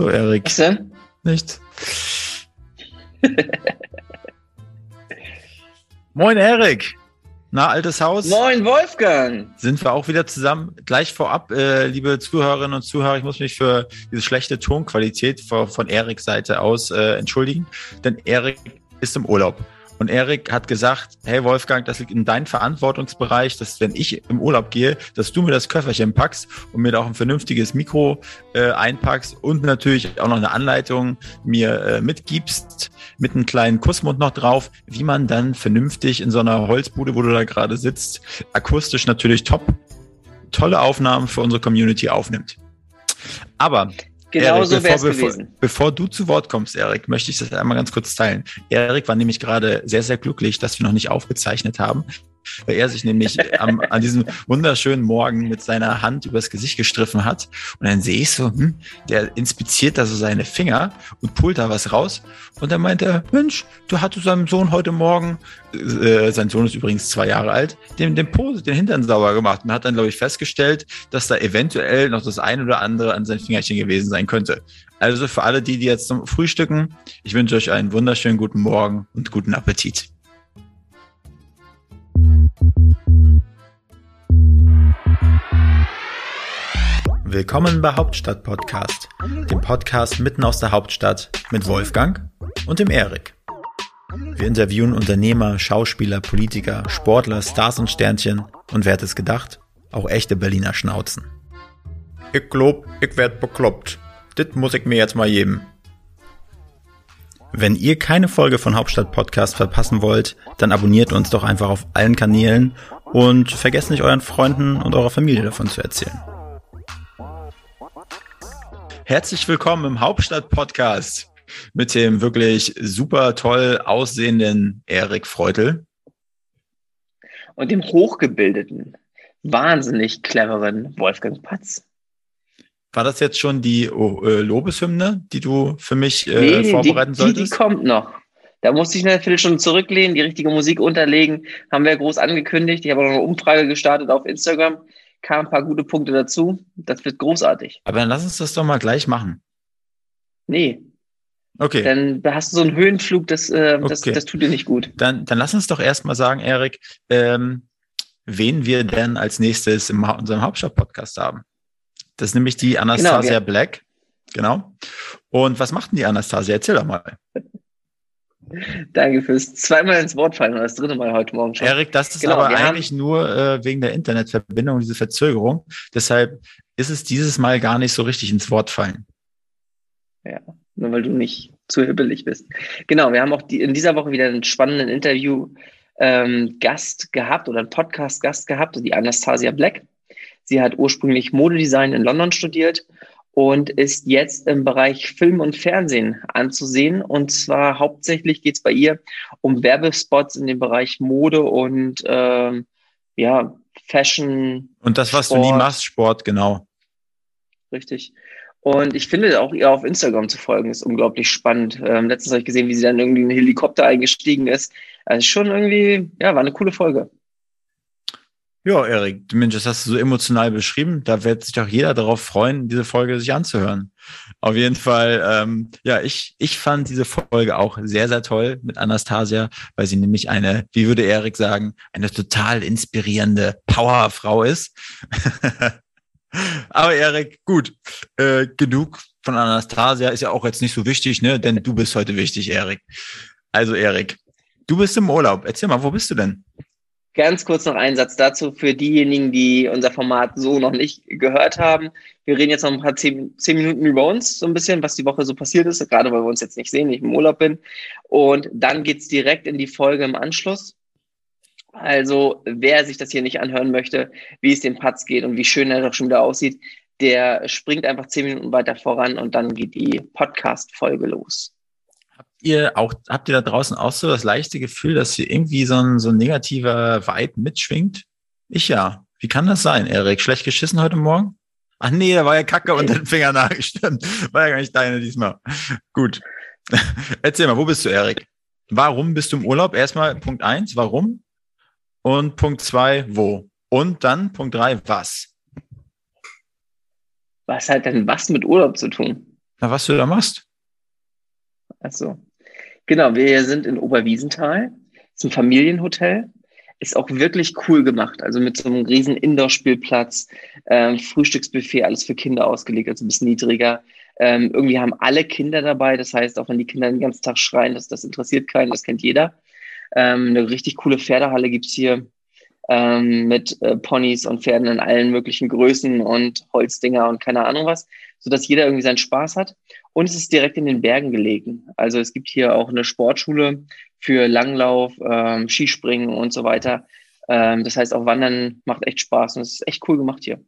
So, Erik. Was denn? Nichts. Moin, Erik. Na, altes Haus. Moin, Wolfgang. Sind wir auch wieder zusammen. Gleich vorab, äh, liebe Zuhörerinnen und Zuhörer, ich muss mich für diese schlechte Tonqualität von, von Eriks Seite aus äh, entschuldigen, denn Erik ist im Urlaub. Und Erik hat gesagt, hey Wolfgang, das liegt in deinem Verantwortungsbereich, dass wenn ich im Urlaub gehe, dass du mir das Köfferchen packst und mir da auch ein vernünftiges Mikro äh, einpackst und natürlich auch noch eine Anleitung mir äh, mitgibst, mit einem kleinen Kussmund noch drauf, wie man dann vernünftig in so einer Holzbude, wo du da gerade sitzt, akustisch natürlich top, tolle Aufnahmen für unsere Community aufnimmt. Aber Genau so wäre es bevor, gewesen. Bevor du zu Wort kommst, Erik, möchte ich das einmal ganz kurz teilen. Erik war nämlich gerade sehr, sehr glücklich, dass wir noch nicht aufgezeichnet haben, weil er sich nämlich am, an diesem wunderschönen Morgen mit seiner Hand übers Gesicht gestriffen hat. Und dann sehe ich so, hm, der inspiziert da so seine Finger und pullt da was raus. Und dann meint er, Mensch, du hattest seinem Sohn heute Morgen, äh, sein Sohn ist übrigens zwei Jahre alt, den, den Pose, den Hintern sauber gemacht und hat dann, glaube ich, festgestellt, dass da eventuell noch das ein oder andere an seinen Fingerchen gewesen sein könnte. Also für alle die, die jetzt zum Frühstücken, ich wünsche euch einen wunderschönen guten Morgen und guten Appetit. Willkommen bei Hauptstadt Podcast, dem Podcast mitten aus der Hauptstadt mit Wolfgang und dem Erik. Wir interviewen Unternehmer, Schauspieler, Politiker, Sportler, Stars und Sternchen und wer hätte es gedacht, auch echte Berliner Schnauzen. Ich glaub, ich werd bekloppt. Das muss ich mir jetzt mal geben. Wenn ihr keine Folge von Hauptstadt Podcast verpassen wollt, dann abonniert uns doch einfach auf allen Kanälen und vergesst nicht euren Freunden und eurer Familie davon zu erzählen. Herzlich willkommen im Hauptstadt Podcast mit dem wirklich super toll aussehenden Erik Freutel. Und dem hochgebildeten, wahnsinnig cleveren Wolfgang Patz. War das jetzt schon die oh, äh, Lobeshymne, die du für mich äh, Nee, die, vorbereiten die, solltest? die kommt noch. Da musste ich eine Viertelstunde zurücklehnen, die richtige Musik unterlegen. Haben wir groß angekündigt. Ich habe auch noch eine Umfrage gestartet auf Instagram. Kamen ein paar gute Punkte dazu. Das wird großartig. Aber dann lass uns das doch mal gleich machen. Nee, Okay. dann hast du so einen Höhenflug, das, äh, das, Okay. das tut dir nicht gut. Dann, dann lass uns doch erstmal sagen, Erik, ähm, wen wir denn als nächstes in unserem Hauptstadt-Podcast haben. Das ist nämlich die Anastasia wir- Black. Genau. Und was macht denn die Anastasia? Erzähl doch mal. Danke fürs zweimal ins Wort fallen, oder das dritte Mal heute Morgen schon. Erik, das ist Genau, aber eigentlich nur äh, wegen der Internetverbindung, diese Verzögerung. Deshalb ist es dieses Mal gar nicht so richtig ins Wort fallen. nur weil du nicht zu hibbelig bist. Genau, wir haben auch die, in dieser Woche wieder einen spannenden Interview-Gast gehabt oder einen Podcast-Gast gehabt, die Anastasia Black. Sie hat ursprünglich Modedesign in London studiert und ist jetzt im Bereich Film und Fernsehen anzusehen. Und zwar hauptsächlich geht es bei ihr um Werbespots in dem Bereich Mode und ähm, ja, Fashion, Und das, was du nie Sport. machst, Sport, genau. Richtig. Und ich finde auch ihr auf Instagram zu folgen ist unglaublich spannend. Ähm, letztens habe ich gesehen, wie sie dann irgendwie in einen Helikopter eingestiegen ist. Also schon irgendwie, ja, war eine coole Folge. Ja, Erik, Mensch, das hast du so emotional beschrieben. Da wird sich doch jeder darauf freuen, diese Folge sich anzuhören. Auf jeden Fall, ähm, ja, ich, ich fand diese Folge auch sehr, sehr toll mit Anastasia, weil sie nämlich eine, wie würde Erik sagen, eine total inspirierende Powerfrau ist. Aber Erik, gut, äh, genug von Anastasia ist ja auch jetzt nicht so wichtig, ne? Denn du bist heute wichtig, Erik. Also, Erik, du bist im Urlaub. Erzähl mal, wo bist du denn? Ganz kurz noch ein Satz dazu für diejenigen, die unser Format so noch nicht gehört haben. Wir reden jetzt noch ein paar zehn, zehn Minuten über uns, so ein bisschen, was die Woche so passiert ist, gerade weil wir uns jetzt nicht sehen, ich im Urlaub bin. Und dann geht's direkt in die Folge im Anschluss. Also, wer sich das hier nicht anhören möchte, wie es dem Patz geht und wie schön er doch schon wieder aussieht, der springt einfach zehn Minuten weiter voran und dann geht die Podcast-Folge los. Ihr auch, habt ihr da draußen auch so das leichte Gefühl, dass hier irgendwie so ein, so ein negativer Vibe mitschwingt? Ich ja. Wie kann das sein, Erik? Schlecht geschissen heute Morgen? Ach nee, da war ja Kacke unter den Fingernagel. Stimmt. War ja gar nicht deine diesmal. Gut. Erzähl mal, wo bist du, Erik? Warum bist du im Urlaub? Erstmal Punkt eins, warum? Und Punkt zwei, wo? Und dann Punkt drei, was? Was hat denn was mit Urlaub zu tun? Na, was du da machst? Achso. Genau, wir sind in Oberwiesenthal. Das ist ein Familienhotel. Ist auch wirklich cool gemacht. Also mit so einem riesen Indoor-Spielplatz, ähm, Frühstücksbuffet, alles für Kinder ausgelegt, also ein bisschen niedriger. Ähm, irgendwie haben alle Kinder dabei. Das heißt, auch wenn die Kinder den ganzen Tag schreien, das, das interessiert keinen, das kennt jeder. Ähm, eine richtig coole Pferdehalle gibt's hier ähm, mit äh, Ponys und Pferden in allen möglichen Größen und Holzdinger und keine Ahnung was, sodass jeder irgendwie seinen Spaß hat. Und es ist direkt in den Bergen gelegen. Also es gibt hier auch eine Sportschule für Langlauf, ähm, Skispringen und so weiter. Ähm, das heißt, auch Wandern macht echt Spaß und es ist echt cool gemacht hier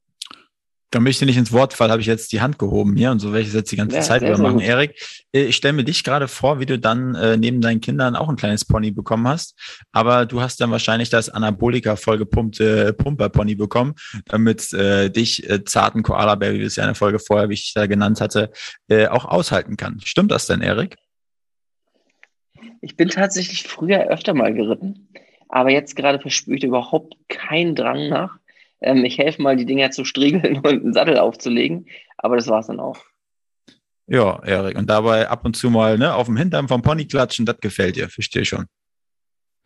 damit ich dir nicht ins Wort fall, habe ich jetzt die Hand gehoben hier und so werde ich es jetzt die ganze ja, Zeit über machen. Erik, äh, ich stelle mir dich gerade vor, wie du dann äh, neben deinen Kindern auch ein kleines Pony bekommen hast, aber du hast dann wahrscheinlich das Anabolika vollgepumpte Pumper-Pony bekommen, damit äh, dich äh, zarten Koala-Bär, wie du es ja in der Folge vorher, wie ich da genannt hatte, äh, auch aushalten kann. Stimmt das denn, Erik? Ich bin tatsächlich früher öfter mal geritten, aber jetzt gerade verspüre ich überhaupt keinen Drang nach ähm, ich helfe mal, die Dinger zu striegeln und einen Sattel aufzulegen. Aber das war es dann auch. Ja, Erik. Und dabei ab und zu mal ne, auf dem Hintern vom Pony klatschen, das gefällt dir, verstehe schon.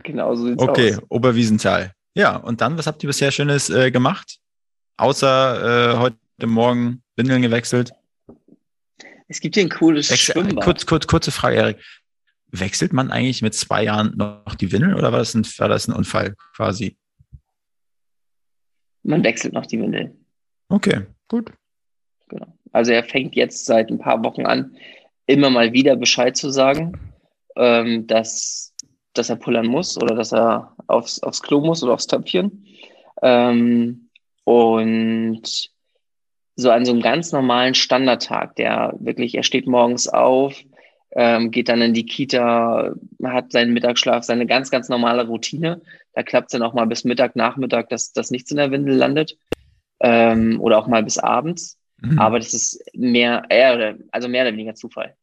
Genau so sieht's okay, aus. Okay, Oberwiesenthal. Ja, und dann, was habt ihr bisher Schönes äh, gemacht? Außer äh, heute Morgen Windeln gewechselt? Es gibt hier ein cooles Wechsel, Schwimmbad. Kurz, kurz, kurze Frage, Erik. Wechselt man eigentlich mit zwei Jahren noch die Windeln oder war das ein, war das ein Unfall quasi? Man wechselt noch die Windeln. Okay, gut. Genau. Also er fängt jetzt seit ein paar Wochen an, immer mal wieder Bescheid zu sagen, ähm, dass, dass er pullern muss oder dass er aufs, aufs Klo muss oder aufs Töpfchen. Ähm, und so an so einem ganz normalen Standardtag, der wirklich, er steht morgens auf, ähm, geht dann in die Kita, hat seinen Mittagsschlaf, seine ganz, ganz normale Routine. Da klappt es dann auch mal bis Mittag, Nachmittag, dass, dass nichts in der Windel landet. Ähm, oder auch mal bis abends. Mhm. Aber das ist mehr, eher, also mehr oder weniger Zufall.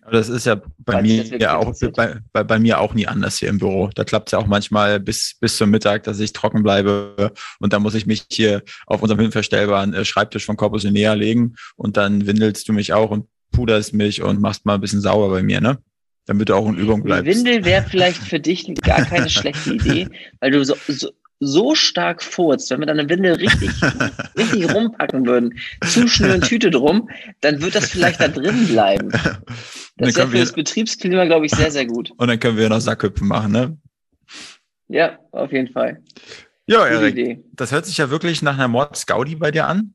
Aber das ist ja bei mir ja auch bei, bei, bei, mir auch nie anders hier im Büro. Da klappt es ja auch manchmal bis, bis zum Mittag, dass ich trocken bleibe und dann muss ich mich hier auf unserem hinverstellbaren äh, Schreibtisch von Corpus Inea legen und dann windelst du mich auch und puderst mich und machst mal ein bisschen sauer bei mir, ne? Damit du auch in Übung bleibst. Windel wäre vielleicht für dich gar keine schlechte Idee, weil du so, so, so stark furzt, wenn wir dann eine Windel richtig, richtig rumpacken würden, zuschnüren, Tüte drum, dann wird das vielleicht da drin bleiben. Das wäre für das Betriebsklima, glaube ich, sehr, sehr gut. Und dann können wir noch Sackhüpfen machen, ne? Ja, auf jeden Fall. Ja, Erik, das hört sich ja wirklich nach einer Mord-Scaudi bei dir an.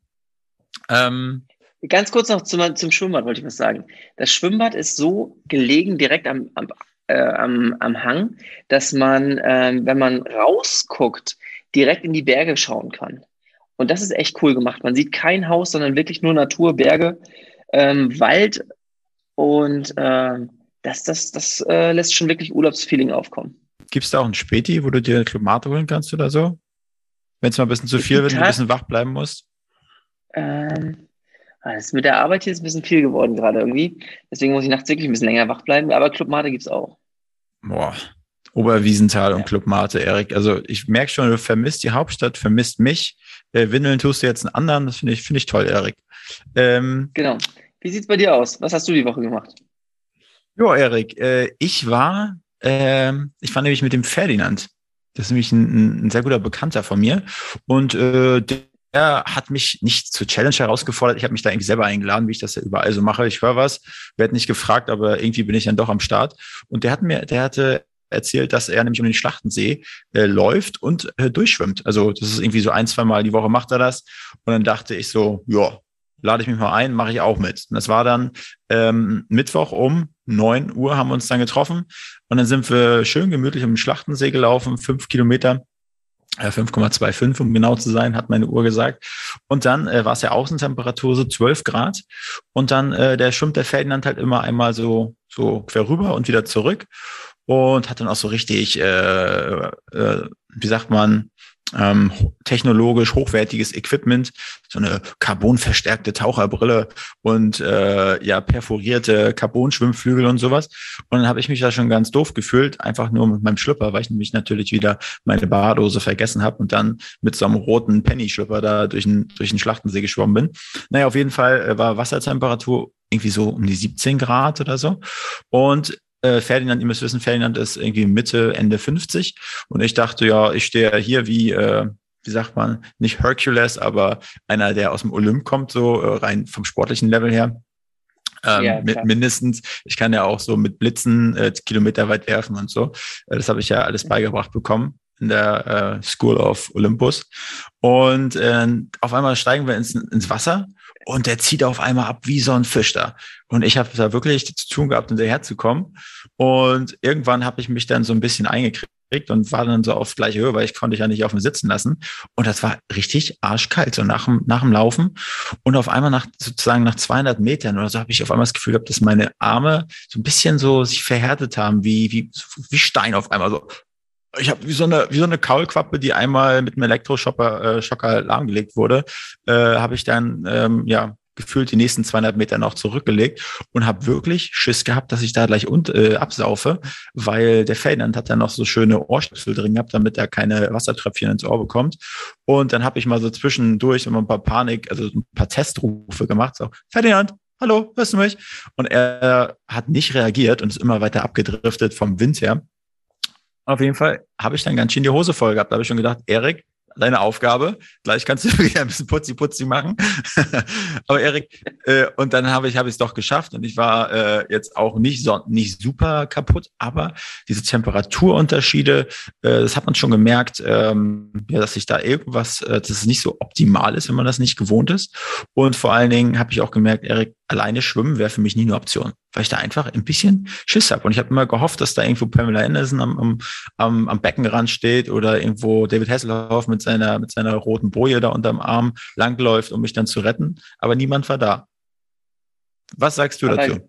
Ähm, Ganz kurz noch zum, zum Schwimmbad wollte ich was sagen. Das Schwimmbad ist so gelegen direkt am, am, äh, am, am Hang, dass man, äh, wenn man rausguckt, direkt in die Berge schauen kann. Und das ist echt cool gemacht. Man sieht kein Haus, sondern wirklich nur Natur, Berge, ähm, Wald und äh, das, das, das äh, lässt schon wirklich Urlaubsfeeling aufkommen. Gibt es da auch ein Späti, wo du dir Klimate holen kannst oder so? Wenn es mal ein bisschen zu viel wird und ein bisschen wach bleiben musst? Ähm, das mit der Arbeit hier ist ein bisschen viel geworden gerade irgendwie. Deswegen muss ich nachts wirklich ein bisschen länger wach bleiben. Aber Club Mate gibt es auch. Boah, Oberwiesenthal ja. und Club Mate, Erik. Also ich merke schon, du vermisst die Hauptstadt, vermisst mich. Äh, Windeln tust du jetzt einen anderen. Das finde ich, finde ich toll, Erik. Ähm, genau. Wie sieht es bei dir aus? Was hast du die Woche gemacht? Ja, Erik, äh, ich war, äh, ich war nämlich mit dem Ferdinand. Das ist nämlich ein, ein sehr guter Bekannter von mir. Und äh, hat mich nicht zur Challenge herausgefordert. Ich habe mich da irgendwie selber eingeladen, wie ich das ja überall so mache. Ich höre was, werde nicht gefragt, aber irgendwie bin ich dann doch am Start. Und der hat mir, der hatte erzählt, dass er nämlich um den Schlachtensee äh, läuft und äh, durchschwimmt. Also das ist irgendwie so ein, zwei Mal die Woche macht er das. Und dann dachte ich so, ja, lade ich mich mal ein, mache ich auch mit. Und das war dann ähm, Mittwoch um neun Uhr haben wir uns dann getroffen und dann sind wir schön gemütlich um den Schlachtensee gelaufen, fünf Kilometer 5,25, äh, um genau zu sein, hat meine Uhr gesagt. Und dann äh, war es ja Außentemperatur so 12 Grad. Und dann äh, der schwimmt der Ferdinand halt immer einmal so, so quer rüber und wieder zurück. Und hat dann auch so richtig, äh, äh, wie sagt man, ähm, technologisch hochwertiges Equipment, so eine carbonverstärkte Taucherbrille und äh, ja perforierte Carbon-Schwimmflügel und sowas. Und dann habe ich mich da schon ganz doof gefühlt, einfach nur mit meinem Schlüpper, weil ich nämlich natürlich wieder meine Bardose vergessen habe und dann mit so einem roten Penny-Schlüpper da durch den, durch den Schlachtensee geschwommen bin. Naja, auf jeden Fall äh, war Wassertemperatur irgendwie so um die 17 Grad oder so. Und äh, Ferdinand, ihr müsst wissen, Ferdinand ist irgendwie Mitte, Ende 50. Und ich dachte, ja, ich stehe hier wie, äh, wie sagt man, nicht Hercules, aber einer, der aus dem Olymp kommt, so äh, rein vom sportlichen Level her. Ähm, ja, mit mindestens, ich kann ja auch so mit Blitzen äh, Kilometer weit werfen und so. Äh, das habe ich ja alles beigebracht bekommen in der äh, School of Olympus. Und äh, auf einmal steigen wir ins, ins Wasser und der zieht auf einmal ab wie so ein Fisch da. Und ich habe da wirklich zu tun gehabt, hinterher zu kommen. Und irgendwann habe ich mich dann so ein bisschen eingekriegt und war dann so auf gleiche Höhe, weil ich konnte ja nicht auf mir sitzen lassen. Und das war richtig arschkalt, so nach dem, nach dem Laufen. Und auf einmal nach, sozusagen nach 200 Metern oder so, habe ich auf einmal das Gefühl gehabt, dass meine Arme so ein bisschen so sich verhärtet haben, wie, wie, wie Stein auf einmal so. Ich habe wie so eine wie so eine Kaulquappe, die einmal mit einem Elektroschocker äh, Schocker lahmgelegt wurde, äh, habe ich dann ähm, ja gefühlt die nächsten 200 Meter noch zurückgelegt und habe wirklich Schiss gehabt, dass ich da gleich und, äh, absaufe, weil der Ferdinand hat dann noch so schöne Ohrstöpsel drin gehabt, damit er keine Wassertröpfchen ins Ohr bekommt. Und dann habe ich mal so zwischendurch immer ein paar Panik, also ein paar Testrufe gemacht, so Ferdinand, hallo, hörst du mich? Und er hat nicht reagiert und ist immer weiter abgedriftet vom Wind her. Auf jeden Fall habe ich dann ganz schön die Hose voll gehabt. Da habe ich schon gedacht, Erik, deine Aufgabe. Gleich kannst du wieder ein bisschen putzi-putzi machen. Aber Erik, äh, und dann habe ich habe ich es doch geschafft und ich war äh, jetzt auch nicht so nicht super kaputt, aber diese Temperaturunterschiede, äh, das hat man schon gemerkt, ähm, ja, dass sich da irgendwas, äh, dass es nicht so optimal ist, wenn man das nicht gewohnt ist. Und vor allen Dingen habe ich auch gemerkt, Erik, alleine schwimmen wäre für mich nie eine Option, weil ich da einfach ein bisschen Schiss habe. Und ich habe immer gehofft, dass da irgendwo Pamela Anderson am, am, am, am Beckenrand steht oder irgendwo David Hasselhoff mit seiner, mit seiner roten Boje da unterm Arm langläuft, um mich dann zu retten. Aber niemand war da. Was sagst du Aber dazu?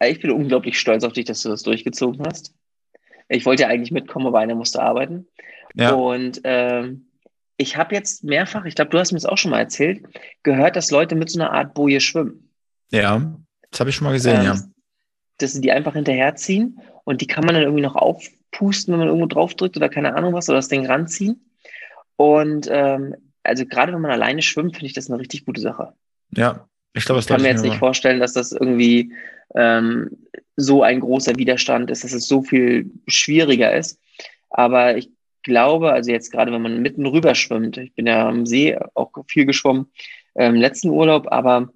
Ich, ich bin unglaublich stolz auf dich, dass du das durchgezogen hast. Ich wollte ja eigentlich mitkommen, aber einer musste arbeiten. Ja. Und ähm, ich habe jetzt mehrfach, ich glaube, du hast mir das auch schon mal erzählt, gehört, dass Leute mit so einer Art Boje schwimmen. Ja, das habe ich schon mal gesehen, ähm, ja. Dass sie die einfach hinterherziehen und die kann man dann irgendwie noch aufpusten, wenn man irgendwo drauf drückt oder keine Ahnung was, oder das Ding ranziehen. Und ähm, also gerade wenn man alleine schwimmt, finde ich das eine richtig gute Sache. Ja, ich glaube, das kann mir jetzt nicht vorstellen, dass das irgendwie ähm, so ein großer Widerstand ist, dass es so viel schwieriger ist. Aber ich glaube, also jetzt gerade wenn man mitten rüber schwimmt, ich bin ja am See auch viel geschwommen im ähm, letzten Urlaub, aber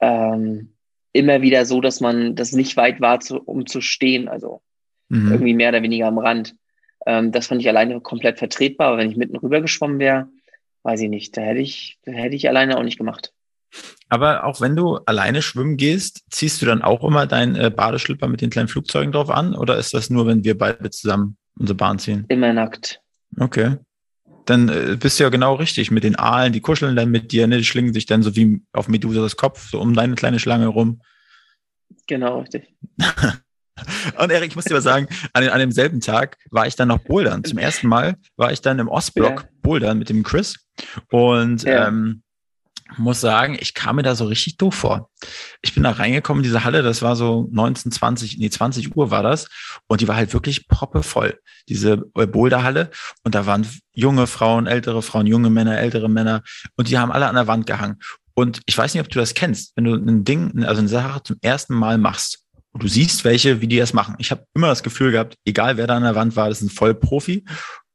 ähm, immer wieder so, dass man das nicht weit war, zu, um zu stehen, also mhm. irgendwie mehr oder weniger am Rand. Ähm, das fand ich alleine komplett vertretbar, aber wenn ich mitten rüber geschwommen wäre, weiß ich nicht, da hätte ich, da hätte ich alleine auch nicht gemacht. Aber auch wenn du alleine schwimmen gehst, ziehst du dann auch immer deinen äh, Badeschlipper mit den kleinen Flugzeugen drauf an? Oder ist das nur, wenn wir beide zusammen unsere Bahn ziehen? Immer nackt. Okay dann äh, bist du ja genau richtig mit den Aalen, die kuscheln dann mit dir, ne? die schlingen sich dann so wie auf Medusas Kopf, so um deine kleine Schlange rum. Genau, richtig. Und Erik, ich muss dir mal sagen, an, an demselben Tag war ich dann noch bouldern. Zum ersten Mal war ich dann im Ostblock ja. bouldern mit dem Chris. Und ja. ähm, muss sagen, ich kam mir da so richtig doof vor. Ich bin da reingekommen in diese Halle, das war so 19, 20, nee, 20 Uhr war das. Und die war halt wirklich proppevoll, diese Boulderhalle. Und da waren junge Frauen, ältere Frauen, junge Männer, ältere Männer. Und die haben alle an der Wand gehangen. Und ich weiß nicht, ob du das kennst, wenn du ein Ding, also eine Sache zum ersten Mal machst und du siehst welche, wie die das machen. Ich habe immer das Gefühl gehabt, egal wer da an der Wand war, das ist ein Vollprofi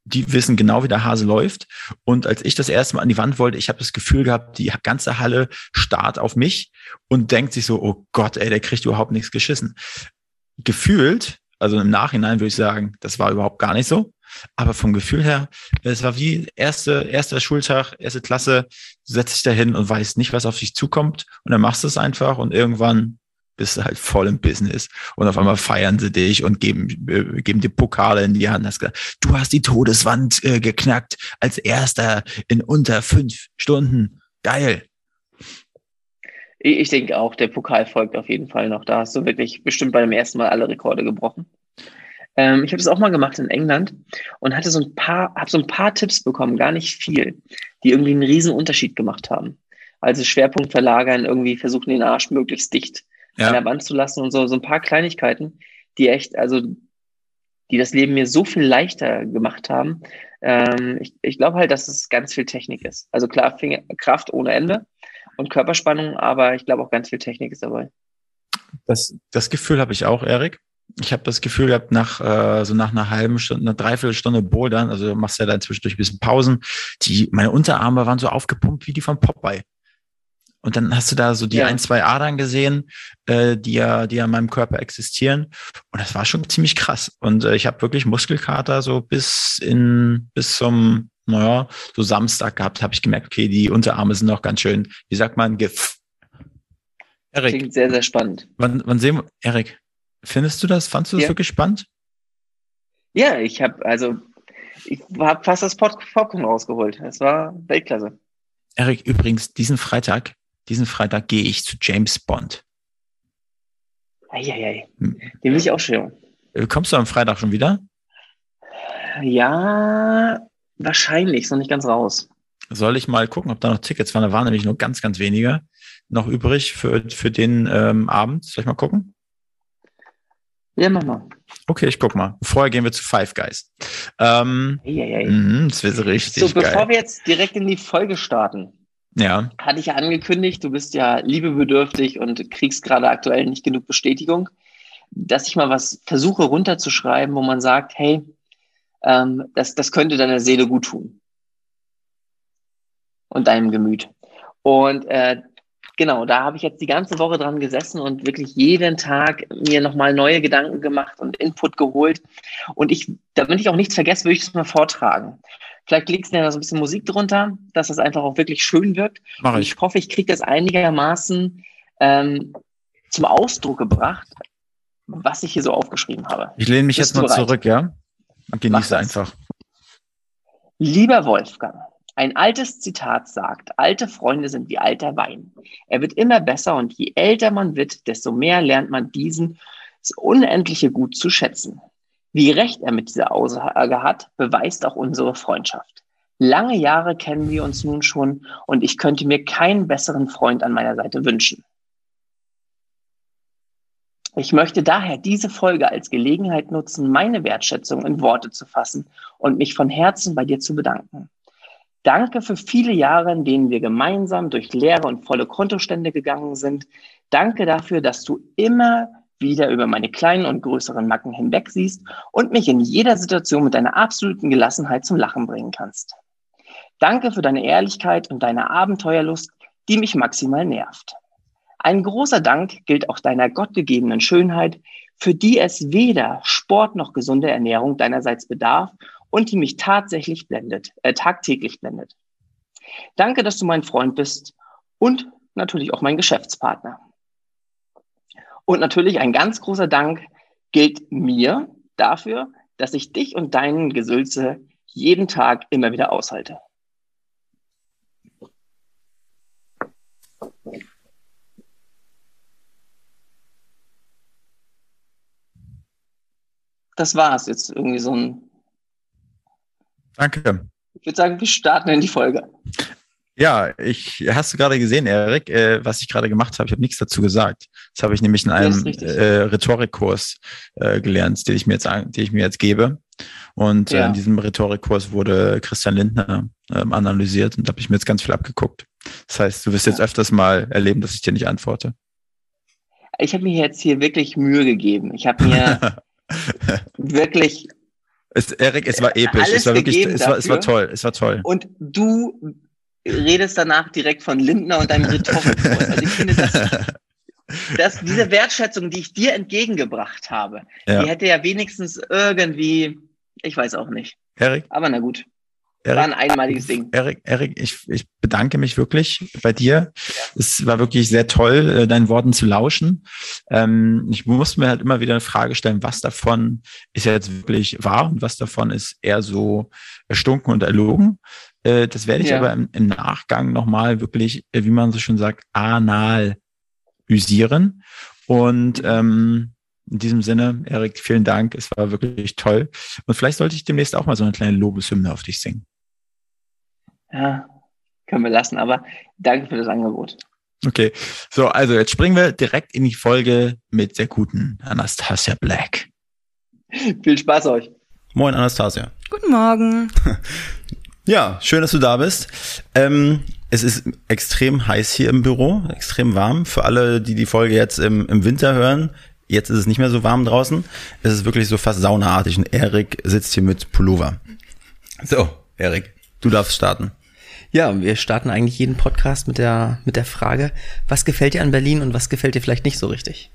die wissen genau, wie der Hase läuft. Und als ich das erste Mal an die Wand wollte, ich habe das Gefühl gehabt, die ganze Halle starrt auf mich und denkt sich so, oh Gott, ey, der kriegt überhaupt nichts geschissen. Gefühlt, also im Nachhinein würde ich sagen, das war überhaupt gar nicht so. Aber vom Gefühl her, es war wie erste, erster Schultag, erste Klasse, setzt dich da hin und weißt nicht, was auf dich zukommt. Und dann machst du es einfach und irgendwann bist du halt voll im Business und auf einmal feiern sie dich und geben, äh, geben dir Pokale in die Hand. Hast gesagt, du hast die Todeswand äh, geknackt als erster in unter fünf Stunden. Geil. Ich denke auch, der Pokal folgt auf jeden Fall noch. Da hast du wirklich bestimmt beim ersten Mal alle Rekorde gebrochen. Ähm, ich habe das auch mal gemacht in England und hatte so ein paar, habe so ein paar Tipps bekommen, gar nicht viel, die irgendwie einen riesen Unterschied gemacht haben. Also Schwerpunkt verlagern, irgendwie versuchen den Arsch möglichst dicht ja. an der Wand zu lassen und so, so ein paar Kleinigkeiten, die echt, also die das Leben mir so viel leichter gemacht haben. Ähm, ich ich glaube halt, dass es ganz viel Technik ist. Also klar, Finger, Kraft ohne Ende und Körperspannung, aber ich glaube auch ganz viel Technik ist dabei. Das, das Gefühl habe ich auch, Erik. Ich habe das Gefühl gehabt, nach äh, so nach einer halben Stunde, einer Dreiviertelstunde Bouldern, also du machst ja dann zwischendurch ein bisschen Pausen, die, meine Unterarme waren so aufgepumpt wie die von Popeye. Und dann hast du da so die ja. ein, zwei Adern gesehen, äh, die ja, die ja in meinem Körper existieren. Und das war schon ziemlich krass. Und äh, ich habe wirklich Muskelkater so bis in, bis zum, naja, so Samstag gehabt, habe ich gemerkt, okay, die Unterarme sind noch ganz schön, wie sagt man, gif. Erik. Klingt sehr, sehr spannend. Wann, wann sehen wir, Erik, findest du das, fandst du das ja. wirklich spannend? Ja, ich habe, also, ich habe fast das Popcorn rausgeholt. Es war Weltklasse. Erik, übrigens, diesen Freitag diesen Freitag gehe ich zu James Bond. Eieiei. Hm. Den will ich auch schon. Äh, kommst du am Freitag schon wieder? Ja, wahrscheinlich, ist noch nicht ganz raus. Soll ich mal gucken, ob da noch Tickets waren? Da waren nämlich nur ganz, ganz wenige noch übrig für, für den ähm, Abend. Soll ich mal gucken? Ja, mach mal. Okay, ich guck mal. Vorher gehen wir zu Five Guys. Ähm, ei, ei, ei. Mh, das wird richtig So, bevor geil. wir jetzt direkt in die Folge starten, ja. Hatte ich ja angekündigt, du bist ja liebebedürftig und kriegst gerade aktuell nicht genug Bestätigung, dass ich mal was versuche runterzuschreiben, wo man sagt, hey, ähm, das, das könnte deiner Seele gut tun. Und deinem Gemüt. Und äh, genau, da habe ich jetzt die ganze Woche dran gesessen und wirklich jeden Tag mir nochmal neue Gedanken gemacht und Input geholt. Und ich, damit ich auch nichts vergesse, würde ich das mal vortragen. Vielleicht legst du ja so ein bisschen Musik drunter, dass das einfach auch wirklich schön wirkt. Mach ich. ich hoffe, ich kriege das einigermaßen ähm, zum Ausdruck gebracht, was ich hier so aufgeschrieben habe. Ich lehne mich Bist jetzt mal zurück, ja? Und genieße einfach. Lieber Wolfgang, ein altes Zitat sagt, alte Freunde sind wie alter Wein. Er wird immer besser und je älter man wird, desto mehr lernt man diesen das unendliche Gut zu schätzen. Wie recht er mit dieser Aussage hat, beweist auch unsere Freundschaft. Lange Jahre kennen wir uns nun schon und ich könnte mir keinen besseren Freund an meiner Seite wünschen. Ich möchte daher diese Folge als Gelegenheit nutzen, meine Wertschätzung in Worte zu fassen und mich von Herzen bei dir zu bedanken. Danke für viele Jahre, in denen wir gemeinsam durch leere und volle Kontostände gegangen sind. Danke dafür, dass du immer wieder über meine kleinen und größeren Macken hinweg siehst und mich in jeder Situation mit deiner absoluten Gelassenheit zum Lachen bringen kannst. Danke für deine Ehrlichkeit und deine Abenteuerlust, die mich maximal nervt. Ein großer Dank gilt auch deiner gottgegebenen Schönheit, für die es weder Sport noch gesunde Ernährung deinerseits bedarf und die mich tatsächlich blendet, äh, tagtäglich blendet. Danke, dass du mein Freund bist und natürlich auch mein Geschäftspartner. Und natürlich ein ganz großer Dank gilt mir dafür, dass ich dich und deinen Gesülze jeden Tag immer wieder aushalte. Das war's jetzt irgendwie so ein. Danke. Ich würde sagen, wir starten in die Folge. Ja, ich hast du gerade gesehen, Erik, äh, was ich gerade gemacht habe. Ich habe nichts dazu gesagt. Das habe ich nämlich in einem äh, Rhetorikkurs äh, gelernt, den ich mir jetzt, den ich mir jetzt gebe. Und ja. äh, in diesem Rhetorikkurs wurde Christian Lindner ähm, analysiert und da habe ich mir jetzt ganz viel abgeguckt. Das heißt, du wirst jetzt öfters mal erleben, dass ich dir nicht antworte. Ich habe mir jetzt hier wirklich Mühe gegeben. Ich habe mir wirklich es, Erik, es war episch. es war wirklich, es war, es war toll. Es war toll. Und du redest danach direkt von Lindner und deinem Rhetorikkurs. Also ich finde, das, das, diese Wertschätzung, die ich dir entgegengebracht habe, ja. die hätte ja wenigstens irgendwie, ich weiß auch nicht. Erik? Aber na gut. Erik, war ein einmaliges Ding. Erik, Erik, ich, ich bedanke mich wirklich bei dir. Ja. Es war wirklich sehr toll, äh, deinen Worten zu lauschen. Ähm, ich musste mir halt immer wieder eine Frage stellen, was davon ist ja jetzt wirklich wahr und was davon ist eher so erstunken und erlogen. Äh, das werde ich ja. aber im, im Nachgang nochmal wirklich, äh, wie man so schon sagt, analysieren. Und ähm, in diesem Sinne, Erik, vielen Dank. Es war wirklich toll. Und vielleicht sollte ich demnächst auch mal so eine kleine Lobeshymne auf dich singen. Ja, können wir lassen, aber danke für das Angebot. Okay, so, also jetzt springen wir direkt in die Folge mit der guten Anastasia Black. Viel Spaß euch. Moin, Anastasia. Guten Morgen. Ja, schön, dass du da bist. Ähm, Es ist extrem heiß hier im Büro, extrem warm. Für alle, die die Folge jetzt im, im Winter hören, jetzt ist es nicht mehr so warm draußen. Es ist wirklich so fast saunaartig und Erik sitzt hier mit Pullover. So, Erik, du darfst starten. Ja, wir starten eigentlich jeden Podcast mit der, mit der Frage, was gefällt dir an Berlin und was gefällt dir vielleicht nicht so richtig?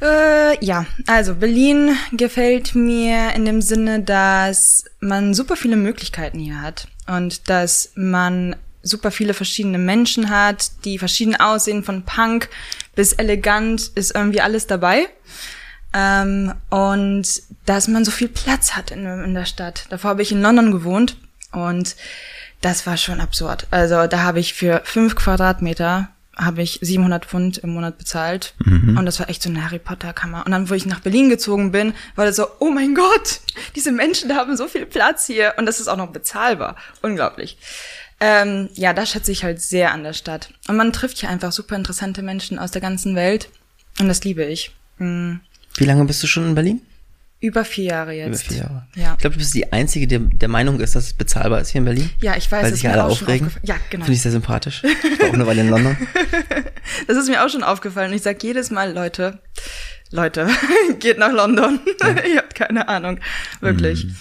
Äh, ja, also Berlin gefällt mir in dem Sinne, dass man super viele Möglichkeiten hier hat und dass man super viele verschiedene Menschen hat, die verschieden aussehen, von Punk bis elegant ist irgendwie alles dabei. Ähm, und dass man so viel Platz hat in, in der Stadt. Davor habe ich in London gewohnt und das war schon absurd. Also da habe ich für fünf Quadratmeter habe ich 700 Pfund im Monat bezahlt. Mhm. Und das war echt so eine Harry Potter Kammer. Und dann, wo ich nach Berlin gezogen bin, war das so, oh mein Gott, diese Menschen haben so viel Platz hier. Und das ist auch noch bezahlbar. Unglaublich. Ähm, ja, da schätze ich halt sehr an der Stadt. Und man trifft hier einfach super interessante Menschen aus der ganzen Welt. Und das liebe ich. Mhm. Wie lange bist du schon in Berlin? Über vier Jahre jetzt. Über vier Jahre. Ja. Ich glaube, du bist die Einzige, die der Meinung ist, dass es bezahlbar ist hier in Berlin. Ja, ich weiß. Weil sich alle aufregen. Ja, genau. Finde ich sehr sympathisch. Ich war auch eine Weile in London. das ist mir auch schon aufgefallen. Ich sag jedes Mal, Leute, Leute, geht nach London. Ja. Ihr habt keine Ahnung. Wirklich. Mhm.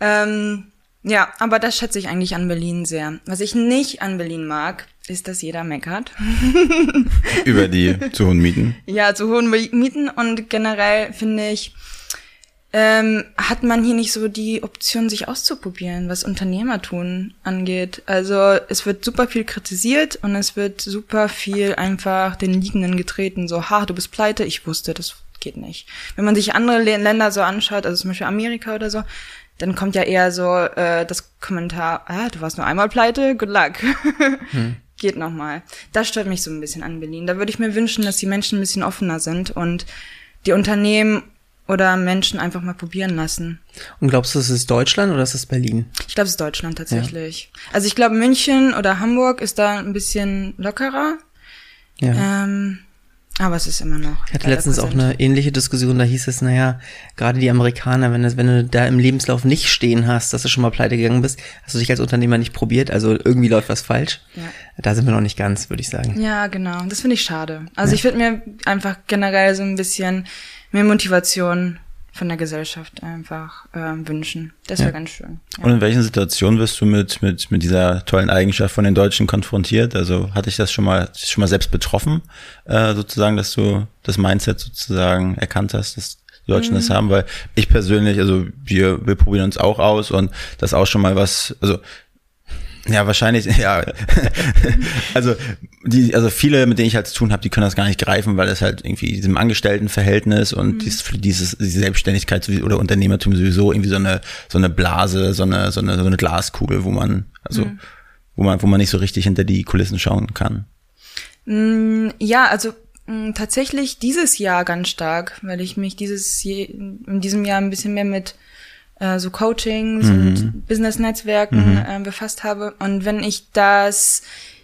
Ähm, ja, aber das schätze ich eigentlich an Berlin sehr. Was ich nicht an Berlin mag, ist, dass jeder meckert. Über die zu hohen Mieten? Ja, zu hohen Mieten und generell finde ich, ähm, hat man hier nicht so die Option, sich auszuprobieren, was Unternehmertun angeht. Also es wird super viel kritisiert und es wird super viel einfach den Liegenden getreten. So, ha, du bist pleite, ich wusste, das geht nicht. Wenn man sich andere Länder so anschaut, also zum Beispiel Amerika oder so, dann kommt ja eher so äh, das Kommentar, ah, du warst nur einmal pleite, good luck. Hm. Geht nochmal. Das stört mich so ein bisschen an Berlin. Da würde ich mir wünschen, dass die Menschen ein bisschen offener sind und die Unternehmen oder Menschen einfach mal probieren lassen. Und glaubst du, es ist Deutschland oder ist es Berlin? Ich glaube, es ist Deutschland tatsächlich. Ja. Also ich glaube, München oder Hamburg ist da ein bisschen lockerer. Ja. Ähm, aber es ist immer noch. Ich hatte letztens auch eine ähnliche Diskussion, da hieß es, naja, gerade die Amerikaner, wenn, das, wenn du da im Lebenslauf nicht stehen hast, dass du schon mal pleite gegangen bist, hast du dich als Unternehmer nicht probiert, also irgendwie läuft was falsch. Ja. Da sind wir noch nicht ganz, würde ich sagen. Ja, genau. Das finde ich schade. Also ja. ich würde mir einfach generell so ein bisschen mehr Motivation von der Gesellschaft einfach äh, wünschen. Das wäre ja. ganz schön. Ja. Und in welchen Situationen wirst du mit, mit, mit dieser tollen Eigenschaft von den Deutschen konfrontiert? Also hatte ich das schon mal, schon mal selbst betroffen, äh, sozusagen, dass du das Mindset sozusagen erkannt hast, dass die Deutschen mhm. das haben? Weil ich persönlich, also wir, wir probieren uns auch aus und das auch schon mal was, also ja, wahrscheinlich, ja. also, die, also viele, mit denen ich halt zu tun habe, die können das gar nicht greifen, weil es halt irgendwie diesem Angestelltenverhältnis und mhm. dieses, dieses, diese Selbstständigkeit oder Unternehmertum sowieso irgendwie so eine, so eine Blase, so eine, so eine, so eine Glaskugel, wo man, also, mhm. wo man, wo man nicht so richtig hinter die Kulissen schauen kann. Mm, ja, also mm, tatsächlich dieses Jahr ganz stark, weil ich mich dieses in diesem Jahr ein bisschen mehr mit äh, so Coachings mhm. und Business-Netzwerken mhm. äh, befasst habe. Und wenn ich das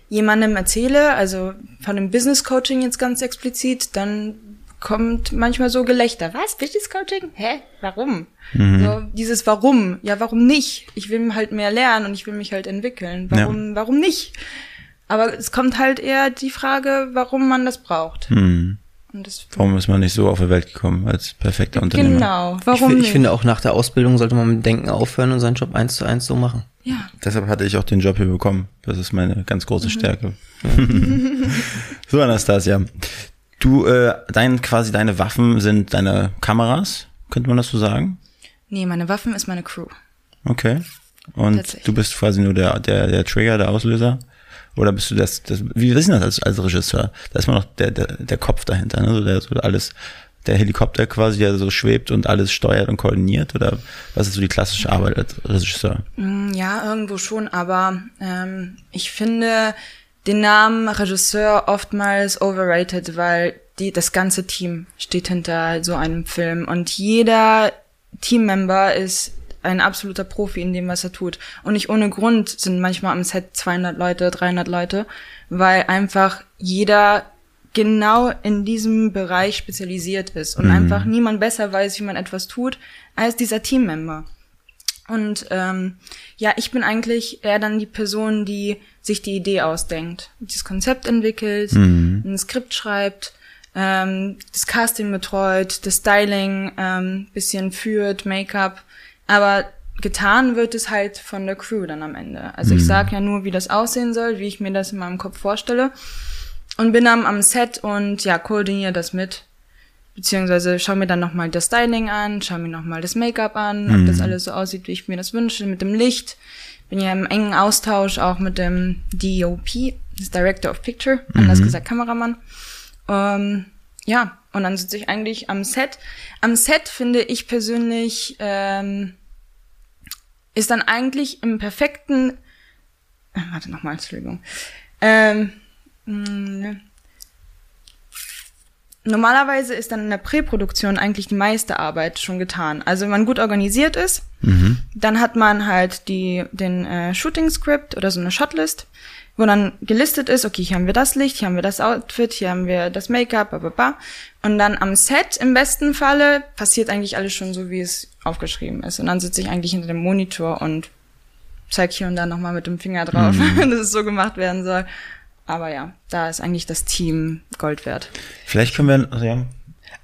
jemandem erzähle, also von dem Business-Coaching jetzt ganz explizit, dann kommt manchmal so Gelächter. Was? Business Coaching? Hä? Warum? Mhm. So, dieses Warum. Ja, warum nicht? Ich will halt mehr lernen und ich will mich halt entwickeln. Warum, ja. warum nicht? Aber es kommt halt eher die Frage, warum man das braucht. Mhm. Warum ist man nicht so auf die Welt gekommen als perfekter Unternehmer? Genau, warum ich, nicht? Ich finde auch nach der Ausbildung sollte man mit Denken aufhören und seinen Job eins zu eins so machen. Ja. Deshalb hatte ich auch den Job hier bekommen. Das ist meine ganz große mhm. Stärke. so, Anastasia. Du, äh, dein, quasi deine Waffen sind deine Kameras, könnte man das so sagen? Nee, meine Waffen ist meine Crew. Okay. Und du bist quasi nur der, der, der Trigger, der Auslöser? Oder bist du das, das wie denn das als, als Regisseur? Da ist man noch der, der, der Kopf dahinter, ne? So der so alles, der Helikopter quasi, der so schwebt und alles steuert und koordiniert? Oder was ist so die klassische Arbeit als Regisseur? Mm, ja, irgendwo schon, aber ähm, ich finde den Namen Regisseur oftmals overrated, weil die, das ganze Team steht hinter so einem Film und jeder Teammember ist ein absoluter Profi in dem, was er tut. Und nicht ohne Grund sind manchmal am Set 200 Leute, 300 Leute, weil einfach jeder genau in diesem Bereich spezialisiert ist und mhm. einfach niemand besser weiß, wie man etwas tut, als dieser Teammember. Und ähm, ja, ich bin eigentlich eher dann die Person, die sich die Idee ausdenkt, das Konzept entwickelt, Mhm. ein Skript schreibt, ähm, das Casting betreut, das Styling ähm, bisschen führt, Make-up. Aber getan wird es halt von der Crew dann am Ende. Also ich sage ja nur, wie das aussehen soll, wie ich mir das in meinem Kopf vorstelle. Und bin dann am Set und ja, koordiniere das mit. Beziehungsweise schau mir dann nochmal das Styling an, schau mir nochmal das Make-up an, ob das alles so aussieht, wie ich mir das wünsche, mit dem Licht. Bin ja im engen Austausch auch mit dem DOP, das Director of Picture, anders gesagt Kameramann. Ähm, ja, und dann sitze ich eigentlich am Set. Am Set finde ich persönlich, ähm, ist dann eigentlich im perfekten, äh, warte nochmal, Entschuldigung. Ähm, mh, normalerweise ist dann in der Präproduktion eigentlich die meiste Arbeit schon getan. Also wenn man gut organisiert ist, dann hat man halt die, den äh, Shooting-Script oder so eine Shotlist, wo dann gelistet ist, okay, hier haben wir das Licht, hier haben wir das Outfit, hier haben wir das Make-up, bla, bla, bla. Und dann am Set im besten Falle passiert eigentlich alles schon so, wie es aufgeschrieben ist. Und dann sitze ich eigentlich hinter dem Monitor und zeig hier und da nochmal mit dem Finger drauf, dass es so gemacht werden soll. Aber ja, da ist eigentlich das Team Gold wert. Vielleicht können wir, also ja,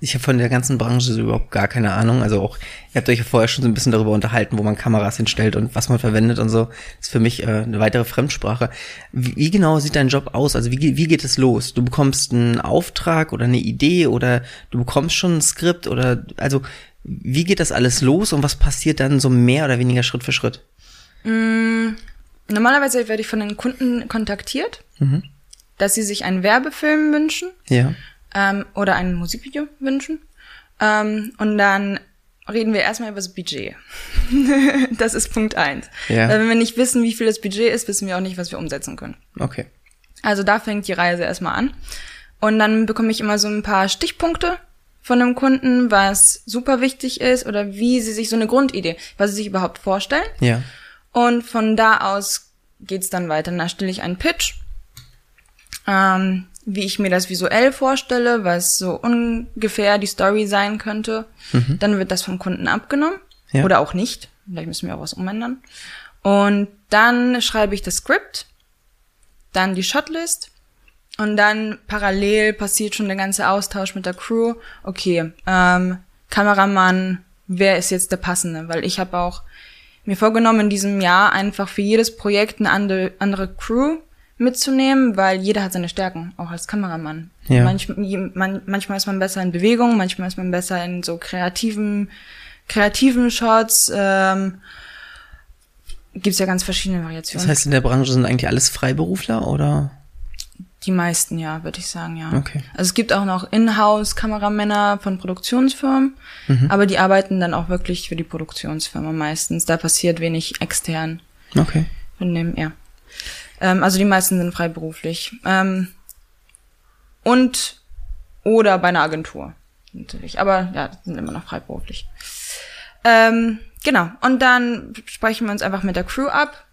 Ich habe von der ganzen Branche so überhaupt gar keine Ahnung. Also auch, ihr habt euch ja vorher schon so ein bisschen darüber unterhalten, wo man Kameras hinstellt und was man verwendet und so. Das ist für mich äh, eine weitere Fremdsprache. Wie, wie genau sieht dein Job aus? Also wie, wie geht es los? Du bekommst einen Auftrag oder eine Idee oder du bekommst schon ein Skript oder also wie geht das alles los und was passiert dann so mehr oder weniger Schritt für Schritt? Normalerweise werde ich von den Kunden kontaktiert, dass sie sich einen Werbefilm wünschen Ja. Ähm, oder ein Musikvideo wünschen. Ähm, und dann reden wir erstmal über das Budget. das ist Punkt eins. Ja. Weil wenn wir nicht wissen, wie viel das Budget ist, wissen wir auch nicht, was wir umsetzen können. Okay. Also da fängt die Reise erstmal an. Und dann bekomme ich immer so ein paar Stichpunkte von dem Kunden, was super wichtig ist oder wie sie sich so eine Grundidee, was sie sich überhaupt vorstellen. Ja. Und von da aus geht's dann weiter. Da stelle ich einen Pitch, ähm, wie ich mir das visuell vorstelle, was so ungefähr die Story sein könnte. Dann wird das vom Kunden abgenommen Ja. oder auch nicht. Vielleicht müssen wir auch was umändern. Und dann schreibe ich das Skript, dann die Shotlist und dann parallel passiert schon der ganze Austausch mit der Crew. Okay, ähm, Kameramann, wer ist jetzt der passende? Weil ich habe auch mir vorgenommen, in diesem Jahr einfach für jedes Projekt eine andere, andere Crew mitzunehmen, weil jeder hat seine Stärken, auch als Kameramann. Ja. Manch, man, manchmal ist man besser in Bewegung, manchmal ist man besser in so kreativen, kreativen Shots. Ähm, gibt's ja ganz verschiedene Variationen. Das heißt, in der Branche sind eigentlich alles Freiberufler oder? Die meisten, ja, würde ich sagen, ja. Okay. Also es gibt auch noch Inhouse-Kameramänner von Produktionsfirmen, aber die arbeiten dann auch wirklich für die Produktionsfirma meistens. Da passiert wenig extern Okay. von dem, ja. Ähm, also die meisten sind freiberuflich. Ähm, und oder bei einer Agentur, natürlich. Aber ja, sind immer noch freiberuflich. Ähm, genau. Und dann sprechen wir uns einfach mit der Crew ab,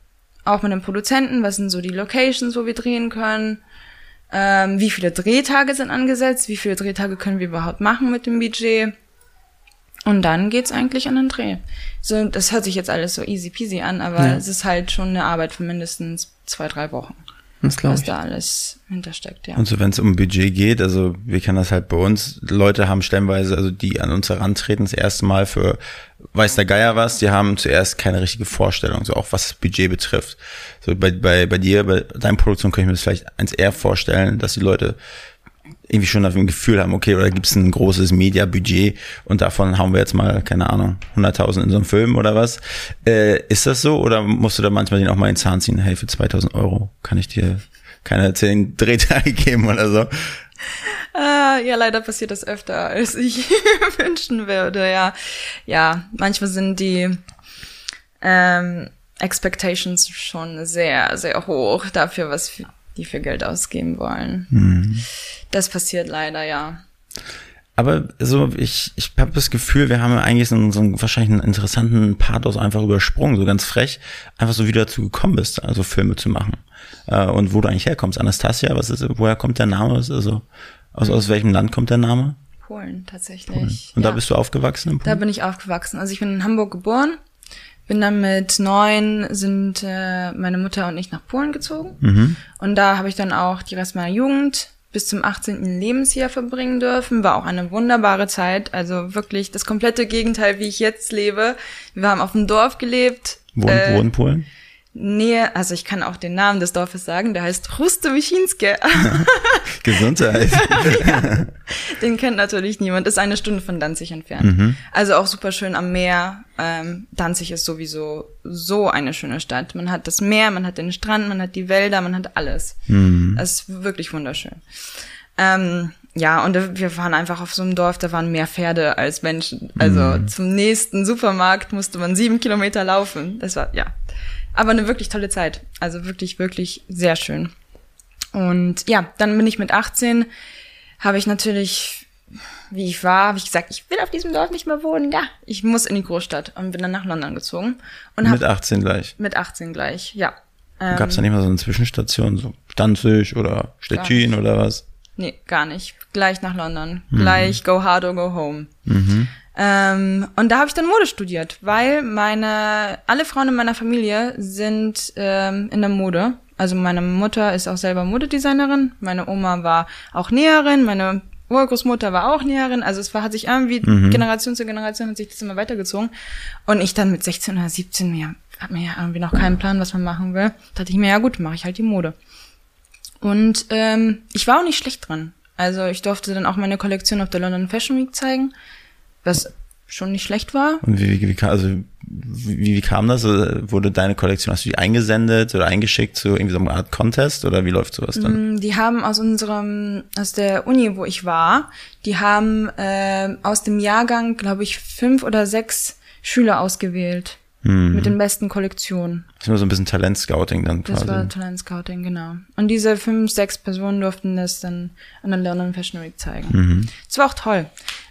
auch mit dem Produzenten, was sind so die Locations, wo wir drehen können, ähm, wie viele Drehtage sind angesetzt, wie viele Drehtage können wir überhaupt machen mit dem Budget. Und dann geht's eigentlich an den Dreh. So, das hört sich jetzt alles so easy peasy an, aber Ja. es ist halt schon eine Arbeit von mindestens zwei, drei Wochen, Das glaube was ich. da alles hintersteckt, ja. Und so, wenn es um Budget geht, also wir kennen das halt bei uns, Leute haben stellenweise, also die an uns herantreten, das erste Mal für weiß der Geier was, die haben zuerst keine richtige Vorstellung, so auch was das Budget betrifft. So bei, bei, bei dir, bei deiner Produktion kann ich mir das vielleicht eins eher vorstellen, dass die Leute irgendwie schon auf ein Gefühl haben, okay, oder gibt es ein großes Media-Budget und davon haben wir jetzt mal, keine Ahnung, 100.000 in so einem Film oder was. Äh, ist das so oder musst du da manchmal den auch mal in den Zahn ziehen, hey, für 2.000 Euro kann ich dir keine 10 Drehtage geben oder so? Ah, ja, leider passiert das öfter, als ich wünschen würde, ja. Ja, manchmal sind die ähm, Expectations schon sehr, sehr hoch dafür, was die für Geld ausgeben wollen. Das passiert leider, ja. Aber so, ich, ich habe das Gefühl, wir haben eigentlich so, einen- so einen, wahrscheinlich einen interessanten Pathos einfach übersprungen, so ganz frech, einfach so wie du dazu gekommen bist, also Filme zu machen. Äh, und wo du eigentlich herkommst. Anastasia, was ist, woher kommt der Name? Also, aus, aus welchem Land kommt der Name? Polen tatsächlich. Und ja. da bist du aufgewachsen in Da Polen? bin ich aufgewachsen. Also ich bin in Hamburg geboren, bin dann mit neun sind äh, meine Mutter und ich nach Polen gezogen. Mhm. Und da habe ich dann auch die Rest meiner Jugend bis zum 18. Lebensjahr verbringen dürfen. War auch eine wunderbare Zeit. Also wirklich das komplette Gegenteil, wie ich jetzt lebe. Wir haben auf dem Dorf gelebt. Wo, Äh, wo in Polen? Nähe, also ich kann auch den Namen des Dorfes sagen, der heißt Rustowichinskie. Gesundheit. Den kennt natürlich niemand. Ist eine Stunde von Danzig entfernt. Also auch super schön am Meer. Ähm, Danzig ist sowieso so eine schöne Stadt. Man hat das Meer, man hat den Strand, man hat die Wälder, man hat alles. Es ist wirklich wunderschön. Ähm, ja, und wir waren einfach auf so einem Dorf, da waren mehr Pferde als Menschen. Also zum nächsten Supermarkt musste man sieben Kilometer laufen. Das war, ja. Aber eine wirklich tolle Zeit. Also wirklich, wirklich sehr schön. Und ja, dann bin ich mit 18, habe ich natürlich, wie ich war, habe ich gesagt, ich will auf diesem Dorf nicht mehr wohnen. Ja, ich muss in die Großstadt und bin dann nach London gezogen. Und Mit hab 18 gleich. mit 18 gleich, ja. Ähm, Gab es da nicht mal so eine Zwischenstation, so Danzig oder Stettin oder was? Nee, gar nicht. Gleich nach London. Gleich go hard or go home. Ähm, und da habe ich dann Mode studiert, weil meine, alle Frauen in meiner Familie sind ähm, in der Mode. Also meine Mutter ist auch selber Modedesignerin, meine Oma war auch Näherin, meine Urgroßmutter war auch Näherin. Also es war, hat sich irgendwie Generation zu Generation hat sich das immer weitergezogen. Und ich dann mit 16 oder 17 mir, hab mir ja irgendwie noch keinen Plan, was man machen will. Da dachte ich mir, ja gut, mache ich halt die Mode. Und ähm, ich war auch nicht schlecht dran. Also ich durfte dann auch meine Kollektion auf der London Fashion Week zeigen, was schon nicht schlecht war. Und wie, wie, wie, kam- also, wie, wie kam das? Also, Wurde deine Kollektion, hast du die eingesendet oder eingeschickt zu irgendwie so einer Art Contest oder wie läuft sowas dann? Mm, Die haben aus unserem, aus der Uni, wo ich war, die haben ähm, aus dem Jahrgang, glaube ich, fünf oder sechs Schüler ausgewählt mit den besten Kollektionen. Das ist immer so ein bisschen Talentscouting dann Das quasi. war Talent Scouting, genau. Und diese fünf, sechs Personen durften das dann an der London Fashion Week zeigen. Es war auch toll.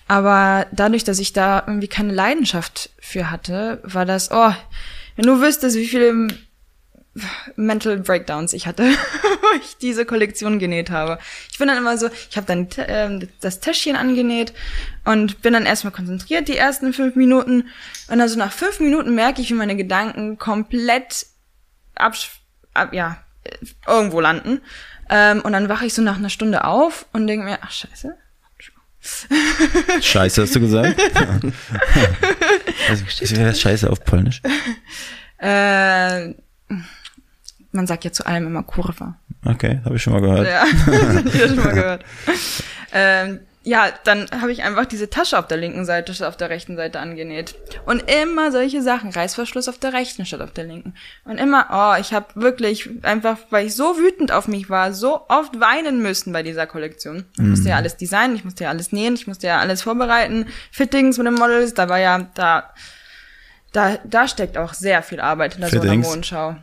Aber dadurch, dass ich da irgendwie keine Leidenschaft für hatte, war das, oh, wenn du wüsstest, wie viele Mental Breakdowns ich hatte, wo ich diese Kollektion genäht habe. Ich bin dann immer so, ich habe dann ähm, das Täschchen angenäht und bin dann erstmal konzentriert die ersten fünf Minuten und dann so nach fünf Minuten merke ich, wie meine Gedanken komplett absch ab, ja, äh, irgendwo landen. Ähm, und dann wache ich so nach einer Stunde auf und denke mir, ach scheiße. Scheiße, hast du gesagt? also, wie wäre das Scheiße auf Polnisch? Äh, man sagt ja zu allem immer Kurva. Okay, habe ich schon mal gehört. Ja, ich hab schon mal gehört. Ähm, ja, dann habe ich einfach diese Tasche auf der linken Seite statt auf der rechten Seite angenäht. Und immer solche Sachen. Reißverschluss auf der rechten statt auf der linken. Und immer, oh, ich habe wirklich einfach, weil ich so wütend auf mich war, so oft weinen müssen bei dieser Kollektion. Ich musste ja alles designen, ich musste ja alles nähen, ich musste ja alles vorbereiten. Fittings mit den Models, da war ja, da, da, da steckt auch sehr viel Arbeit hinter so einer? Modenschau.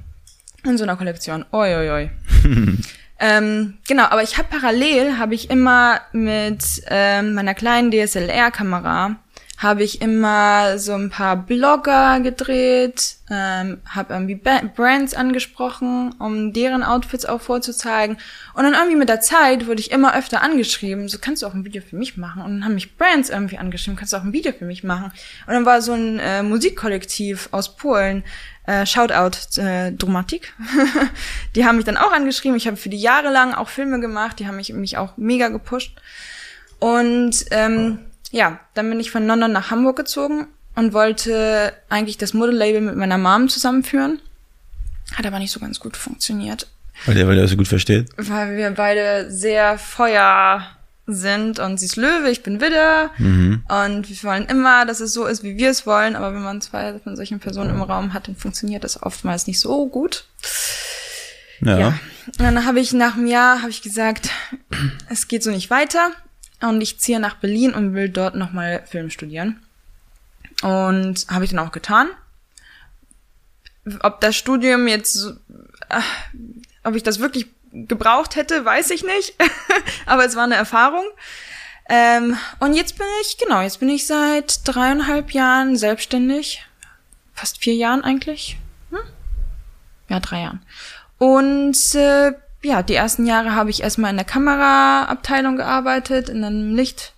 In so einer Kollektion. Oi, oi, oi. Ähm, genau, aber ich habe parallel, habe ich immer mit ähm, meiner kleinen DSLR-Kamera, habe ich immer so ein paar Blogger gedreht, ähm, habe irgendwie Brands angesprochen, um deren Outfits auch vorzuzeigen. Und dann irgendwie mit der Zeit wurde ich immer öfter angeschrieben, so kannst du auch ein Video für mich machen. Und dann haben mich Brands irgendwie angeschrieben, kannst du auch ein Video für mich machen. Und dann war so ein äh, Musikkollektiv aus Polen, äh, Shoutout äh, Dramatik. die haben mich dann auch angeschrieben. Ich habe für die Jahre lang auch Filme gemacht. Die haben mich, mich auch mega gepusht. Und ähm, ja, dann bin ich von London nach Hamburg gezogen und wollte eigentlich das Modelabel mit meiner Mom zusammenführen. Hat aber nicht so ganz gut funktioniert, Weil der, weil der das so gut versteht. weil wir beide sehr Feuer sind und sie ist Löwe, ich bin Widder und wir wollen immer, dass es so ist, wie wir es wollen, aber wenn man zwei von solchen Personen im Raum hat, dann funktioniert das oftmals nicht so gut. Ja. Ja. Und dann habe ich nach einem Jahr habe ich gesagt, es geht so nicht weiter und ich ziehe nach Berlin und will dort nochmal Film studieren. Und habe ich dann auch getan. Ob das Studium jetzt, äh, ob ich das wirklich gebraucht hätte, weiß ich nicht. Aber es war eine Erfahrung. Ähm, und jetzt bin ich, genau, jetzt bin ich seit dreieinhalb Jahren selbstständig. Fast vier Jahren eigentlich. Hm? Ja, drei Jahren. Und äh, ja, die ersten Jahre habe ich erstmal in der Kameraabteilung gearbeitet, in einem Licht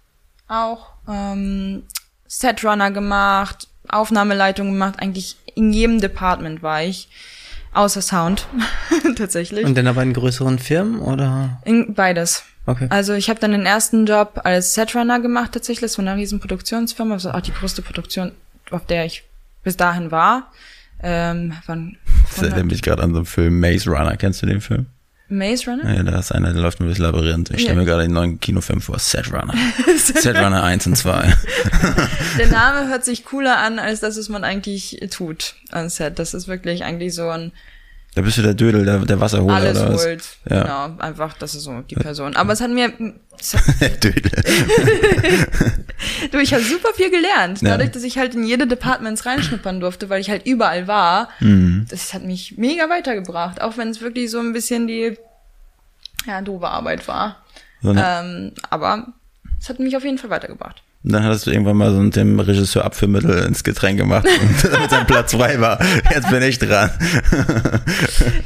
auch, ähm, Setrunner gemacht, Aufnahmeleitung gemacht, eigentlich in jedem Department war ich. Außer Sound, tatsächlich. Und dann aber in größeren Firmen oder? In, beides. Okay. Also ich habe dann den ersten Job als Setrunner gemacht tatsächlich. Das war eine riesen Produktionsfirma. Das war auch die größte Produktion, auf der ich bis dahin war. Ähm, wann, das erinnert mich gerade an so einen Film Maze Runner. Kennst du den Film? Maze Runner? Ja, da ist einer, der läuft nur durchs Labyrinth. Ich stelle mir gerade den neuen Kinofilm vor, Set Runner. Set Runner 1 und 2. der Name hört sich cooler an, als das, was man eigentlich tut an Set. Das ist wirklich eigentlich so ein da bist du der Dödel, der, der Wasserholer Alles oder was? holt. Ja. Genau, einfach, das ist so die Person. Aber es hat mir, der Dödel. du, ich habe super viel gelernt. Ja. Dadurch, dass ich halt in jede Departments reinschnuppern durfte, weil ich halt überall war. Mhm. Das hat mich mega weitergebracht. Auch wenn es wirklich so ein bisschen die, ja, doofe Arbeit war. So eine, Ähm, aber es hat mich auf jeden Fall weitergebracht. Und dann hattest du irgendwann mal so mit dem Regisseur Abführmittel ins Getränk gemacht und damit sein Platz frei war. Jetzt bin ich dran.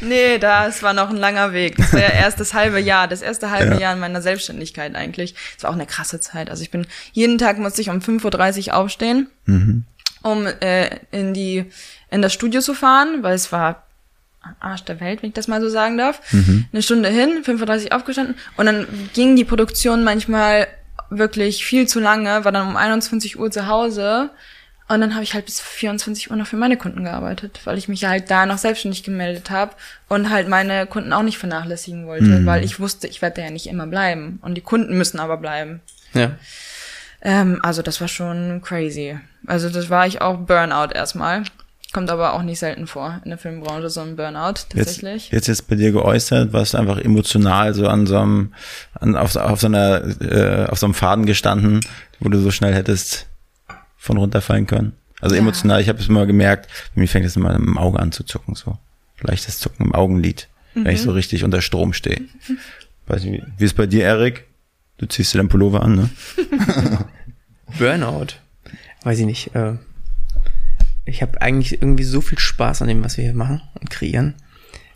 Nee, das war noch ein langer Weg. Das war ja erst das halbe Jahr, das erste halbe Ja. Jahr in meiner Selbstständigkeit eigentlich. Es war auch eine krasse Zeit. Also ich bin, jeden Tag musste ich um 5.30 Uhr aufstehen, um äh, in die, in das Studio zu fahren, weil es war Arsch der Welt, wenn ich das mal so sagen darf. Eine Stunde hin, 5.30 Uhr aufgestanden und dann ging die Produktion manchmal wirklich viel zu lange, war dann um 21 Uhr zu Hause und dann habe ich halt bis 24 Uhr noch für meine Kunden gearbeitet, weil ich mich halt da noch selbstständig gemeldet habe und halt meine Kunden auch nicht vernachlässigen wollte, weil ich wusste, ich werde ja nicht immer bleiben und die Kunden müssen aber bleiben. Ja. Ähm, also das war schon crazy. Also das war ich auch Burnout erstmal. Kommt aber auch nicht selten vor in der Filmbranche, so ein Burnout tatsächlich. jetzt jetzt bei dir geäußert, was einfach emotional so an so einem, an, auf, so- auf so einer, äh, auf so einem Faden gestanden, wo du so schnell hättest von runterfallen können. Also Ja. emotional, ich habe es immer gemerkt, mir fängt es immer im Auge an zu zucken, so. Leichtes Zucken im Augenlid, wenn ich so richtig unter Strom stehe. Weiß nicht, wie, wie ist bei dir, Erik? Du ziehst dir deinen Pullover an, ne? Burnout. Weiß ich nicht. Äh, ich habe eigentlich irgendwie so viel Spaß an dem, was wir hier machen und kreieren,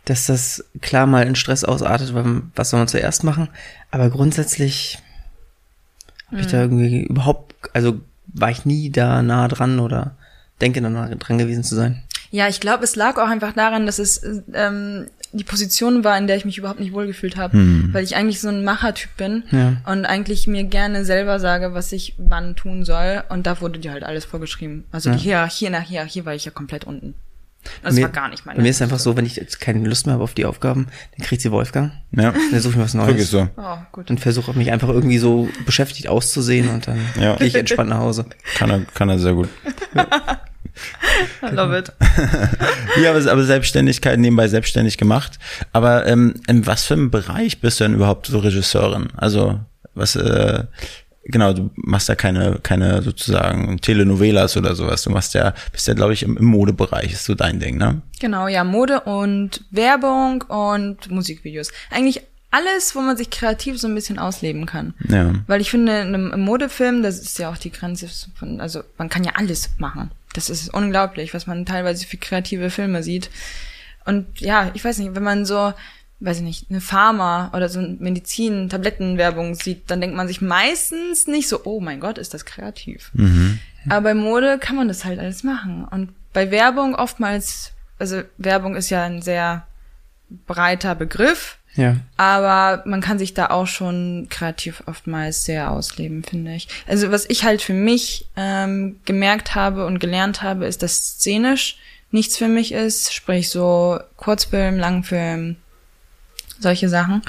dass das klar mal in Stress ausartet, was soll man zuerst machen. Aber grundsätzlich habe ich da irgendwie überhaupt, also war ich nie da nah dran oder denke da nah dran gewesen zu sein. Ja, ich glaube, es lag auch einfach daran, dass es ähm, die Position war, in der ich mich überhaupt nicht wohlgefühlt habe, weil ich eigentlich so ein Machertyp bin Ja. und eigentlich mir gerne selber sage, was ich wann tun soll und da wurde dir halt alles vorgeschrieben. Also die Hierarchie nach Hierarchie war ich ja komplett unten. Das mir, war gar nicht meine. Bei mir ist einfach so, wenn ich jetzt keine Lust mehr habe auf die Aufgaben, dann kriegt sie Wolfgang. Ja, Dann suche ich mir was Neues. wirklich so. Oh, gut. Und versuche mich einfach irgendwie so beschäftigt auszusehen und dann Ja. gehe ich entspannt nach Hause. Kann er, kann er sehr gut. I love it. Ja, aber, aber Selbstständigkeit nebenbei selbstständig gemacht. Aber ähm, in was für einem Bereich bist du denn überhaupt so Regisseurin? Also was, äh, genau, du machst ja keine, keine sozusagen Telenovelas oder sowas. Du machst ja, bist ja, glaube ich, im, im Modebereich, ist so dein Ding, ne? Genau, ja, Mode und Werbung und Musikvideos. Eigentlich alles, wo man sich kreativ so ein bisschen ausleben kann. Ja. Weil ich finde, in einem, im Modefilm, das ist ja auch die Grenze von, also man kann ja alles machen. Das ist unglaublich, was man teilweise für kreative Filme sieht. Und ja, ich weiß nicht, wenn man so, weiß ich nicht, eine Pharma oder so eine Medizin, Tablettenwerbung sieht, dann denkt man sich meistens nicht so, oh mein Gott, ist das kreativ. Aber bei Mode kann man das halt alles machen. Und bei Werbung oftmals, also Werbung ist ja ein sehr breiter Begriff. Ja. Aber man kann sich da auch schon kreativ oftmals sehr ausleben, finde ich. Also was ich halt für mich ähm, gemerkt habe und gelernt habe, ist, dass szenisch nichts für mich ist, sprich so Kurzfilm, Langfilm, solche Sachen.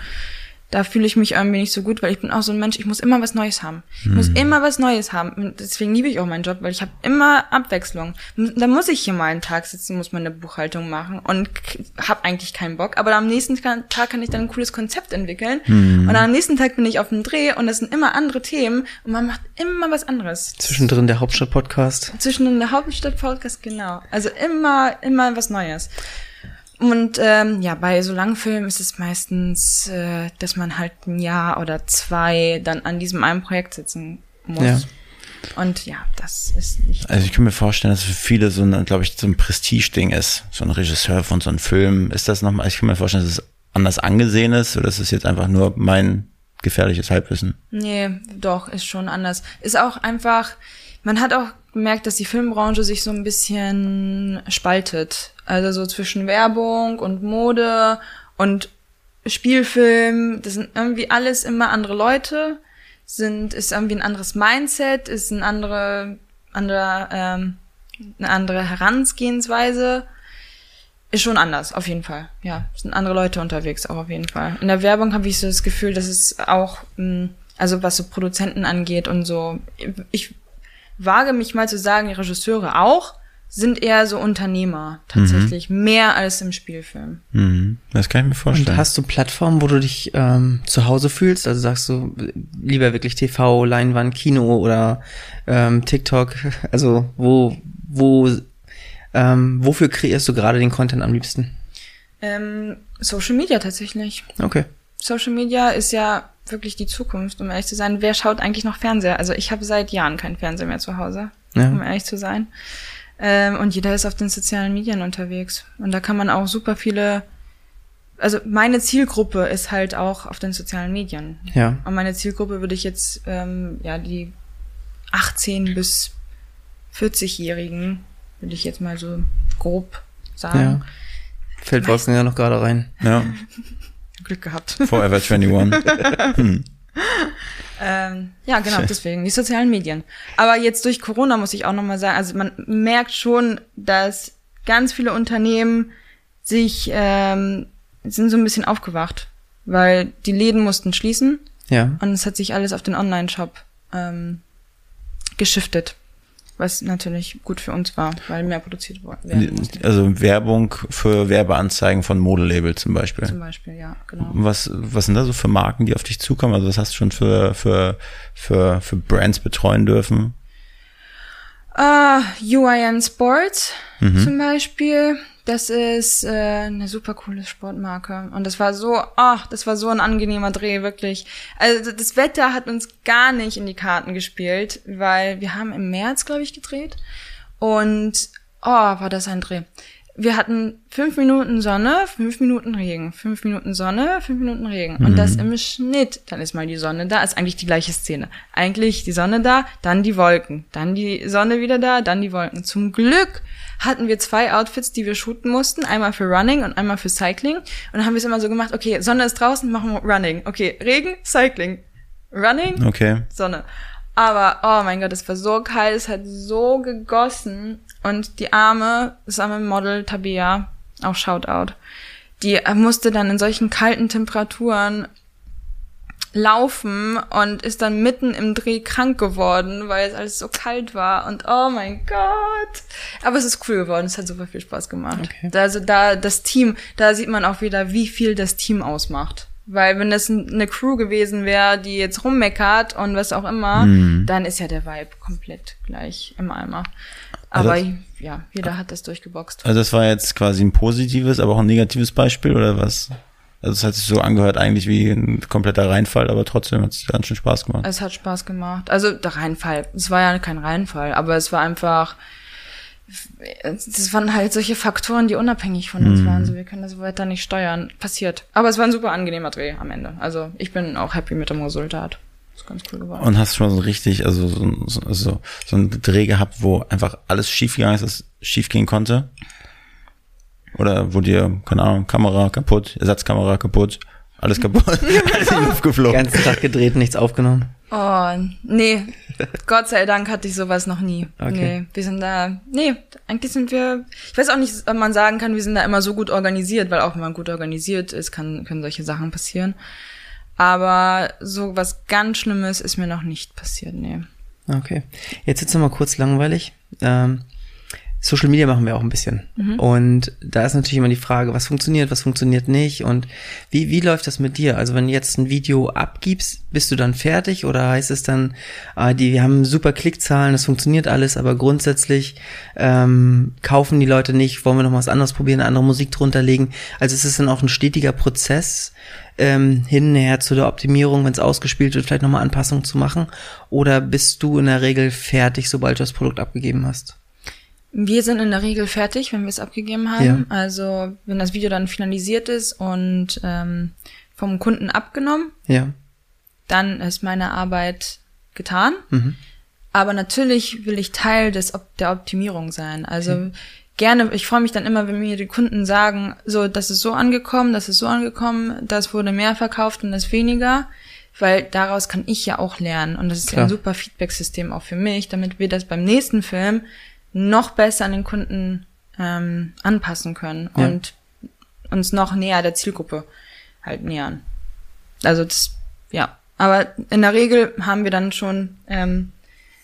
Da fühle ich mich irgendwie nicht so gut, weil ich bin auch so ein Mensch, ich muss immer was Neues haben. Ich muss immer was Neues haben. Und deswegen liebe ich auch meinen Job, weil ich habe immer Abwechslung. Da muss ich hier mal einen Tag sitzen, muss meine Buchhaltung machen und habe eigentlich keinen Bock. Aber am nächsten Tag kann ich dann ein cooles Konzept entwickeln. Und am nächsten Tag bin ich auf dem Dreh und das sind immer andere Themen und man macht immer was anderes. Zwischendrin der Hauptstadt-Podcast. Zwischen der Hauptstadt-Podcast, genau. Also immer, immer was Neues. Und ähm, ja, bei so Langfilmen ist es meistens, äh, dass man halt ein Jahr oder zwei dann an diesem einen Projekt sitzen muss. Ja. Und ja, das ist nicht. Also ich kann mir vorstellen, dass für viele so ein, glaube ich, so ein Prestige-Ding ist. So ein Regisseur von so einem Film. Ist das nochmal, ich kann mir vorstellen, dass es anders angesehen ist oder ist es jetzt einfach nur mein gefährliches Halbwissen? Nee, doch, ist schon anders. Ist auch einfach, man hat auch gemerkt, dass die Filmbranche sich so ein bisschen spaltet. Also so zwischen Werbung und Mode und Spielfilm. Das sind irgendwie alles immer andere Leute. Sind, ist irgendwie ein anderes Mindset, ist ein andere, andere, ähm, eine andere Herangehensweise. Ist schon anders, auf jeden Fall. Ja, sind andere Leute unterwegs, auch auf jeden Fall. In der Werbung habe ich so das Gefühl, dass es auch, mh, also was so Produzenten angeht und so, ich wage mich mal zu sagen, die Regisseure auch, sind eher so Unternehmer tatsächlich, mhm. mehr als im Spielfilm. Mhm. Das kann ich mir vorstellen. Und hast du Plattformen, wo du dich ähm, zu Hause fühlst? Also sagst du lieber wirklich TV, Leinwand, Kino oder ähm, TikTok? Also wo, wo, ähm, wofür kreierst du gerade den Content am liebsten? Ähm, Social Media tatsächlich. Okay. Social Media ist ja wirklich die Zukunft, um ehrlich zu sein. Wer schaut eigentlich noch Fernseher? Also ich habe seit Jahren keinen Fernseher mehr zu Hause, ja. um ehrlich zu sein. Ähm, und jeder ist auf den sozialen Medien unterwegs. Und da kann man auch super viele, also meine Zielgruppe ist halt auch auf den sozialen Medien. Ja. Und meine Zielgruppe würde ich jetzt, ähm, ja, die 18 bis 40-Jährigen, würde ich jetzt mal so grob sagen. Ja. Fällt Wolfgang ja noch gerade rein. Ja. Glück gehabt. Forever 21. hm. Ähm, ja, genau, deswegen, die sozialen Medien. Aber jetzt durch Corona muss ich auch nochmal sagen, also man merkt schon, dass ganz viele Unternehmen sich, ähm, sind so ein bisschen aufgewacht, weil die Läden mussten schließen. Ja. Und es hat sich alles auf den Online-Shop ähm, geschiftet was natürlich gut für uns war, weil mehr produziert werden musste. Also Werbung für Werbeanzeigen von Modelabel zum Beispiel. Zum Beispiel, ja, genau. Was, was sind da so für Marken, die auf dich zukommen? Also was hast du schon für, für, für, für Brands betreuen dürfen? Uh, UIN Sports mhm. zum Beispiel. Das ist äh, eine super coole Sportmarke. Und das war so, ach, das war so ein angenehmer Dreh, wirklich. Also das Wetter hat uns gar nicht in die Karten gespielt, weil wir haben im März, glaube ich, gedreht. Und oh, war das ein Dreh wir hatten fünf Minuten Sonne, fünf Minuten Regen, fünf Minuten Sonne, fünf Minuten Regen. Mhm. Und das im Schnitt. Dann ist mal die Sonne da, ist eigentlich die gleiche Szene. Eigentlich die Sonne da, dann die Wolken, dann die Sonne wieder da, dann die Wolken. Zum Glück hatten wir zwei Outfits, die wir shooten mussten. Einmal für Running und einmal für Cycling. Und dann haben wir es immer so gemacht, okay, Sonne ist draußen, machen wir Running. Okay, Regen, Cycling. Running, okay. Sonne. Aber, oh mein Gott, es war so kalt, es hat so gegossen. Und die arme, das arme Model Tabea, auch Shoutout, die musste dann in solchen kalten Temperaturen laufen und ist dann mitten im Dreh krank geworden, weil es alles so kalt war und oh mein Gott. Aber es ist cool geworden, es hat super viel Spaß gemacht. Okay. Also da das Team, da sieht man auch wieder, wie viel das Team ausmacht. Weil wenn das eine Crew gewesen wäre, die jetzt rummeckert und was auch immer, mhm. dann ist ja der Vibe komplett gleich im Eimer. Also aber also, ja, jeder hat das durchgeboxt. Also das war jetzt quasi ein positives, aber auch ein negatives Beispiel oder was? Also es hat sich so angehört eigentlich wie ein kompletter Reinfall, aber trotzdem hat es ganz schön Spaß gemacht. Es hat Spaß gemacht. Also der Reinfall, es war ja kein Reinfall, aber es war einfach, das waren halt solche Faktoren, die unabhängig von uns mhm. waren. So, wir können das weiter nicht steuern. Passiert. Aber es war ein super angenehmer Dreh am Ende. Also ich bin auch happy mit dem Resultat. Das ist ganz cool geworden. Und hast schon so richtig, also so, so, so, so einen Dreh gehabt, wo einfach alles schief gegangen ist, was schief gehen konnte? Oder wo dir, keine Ahnung, Kamera kaputt, Ersatzkamera kaputt, alles kaputt, alles in die Luft geflogen. Ganzen Tag gedreht, nichts aufgenommen. Oh, nee. Gott sei Dank hatte ich sowas noch nie. Okay. Nee, wir sind da, nee, eigentlich sind wir, ich weiß auch nicht, ob man sagen kann, wir sind da immer so gut organisiert, weil auch wenn man gut organisiert ist, kann, können solche Sachen passieren. Aber so was ganz Schlimmes ist mir noch nicht passiert, nee. Okay. Jetzt jetzt noch mal kurz langweilig. Ähm, Social Media machen wir auch ein bisschen. Mhm. Und da ist natürlich immer die Frage, was funktioniert, was funktioniert nicht und wie, wie läuft das mit dir? Also wenn du jetzt ein Video abgibst, bist du dann fertig oder heißt es dann, ah, die, wir haben super Klickzahlen, das funktioniert alles, aber grundsätzlich ähm, kaufen die Leute nicht, wollen wir noch was anderes probieren, eine andere Musik drunter legen? Also es ist dann auch ein stetiger Prozess ähm, hinher zu der Optimierung, wenn es ausgespielt wird, vielleicht nochmal Anpassungen zu machen? Oder bist du in der Regel fertig, sobald du das Produkt abgegeben hast? Wir sind in der Regel fertig, wenn wir es abgegeben haben. Ja. Also wenn das Video dann finalisiert ist und ähm, vom Kunden abgenommen, ja. dann ist meine Arbeit getan. Mhm. Aber natürlich will ich Teil des, der Optimierung sein. Also mhm. gerne, ich freue mich dann immer, wenn mir die Kunden sagen, so, das ist so angekommen, das ist so angekommen, das wurde mehr verkauft und das weniger. Weil daraus kann ich ja auch lernen. Und das ist Klar. ein super Feedback-System auch für mich, damit wir das beim nächsten Film noch besser an den Kunden ähm, anpassen können ja. und uns noch näher der Zielgruppe halt nähern. Also das, ja. Aber in der Regel haben wir dann schon ähm,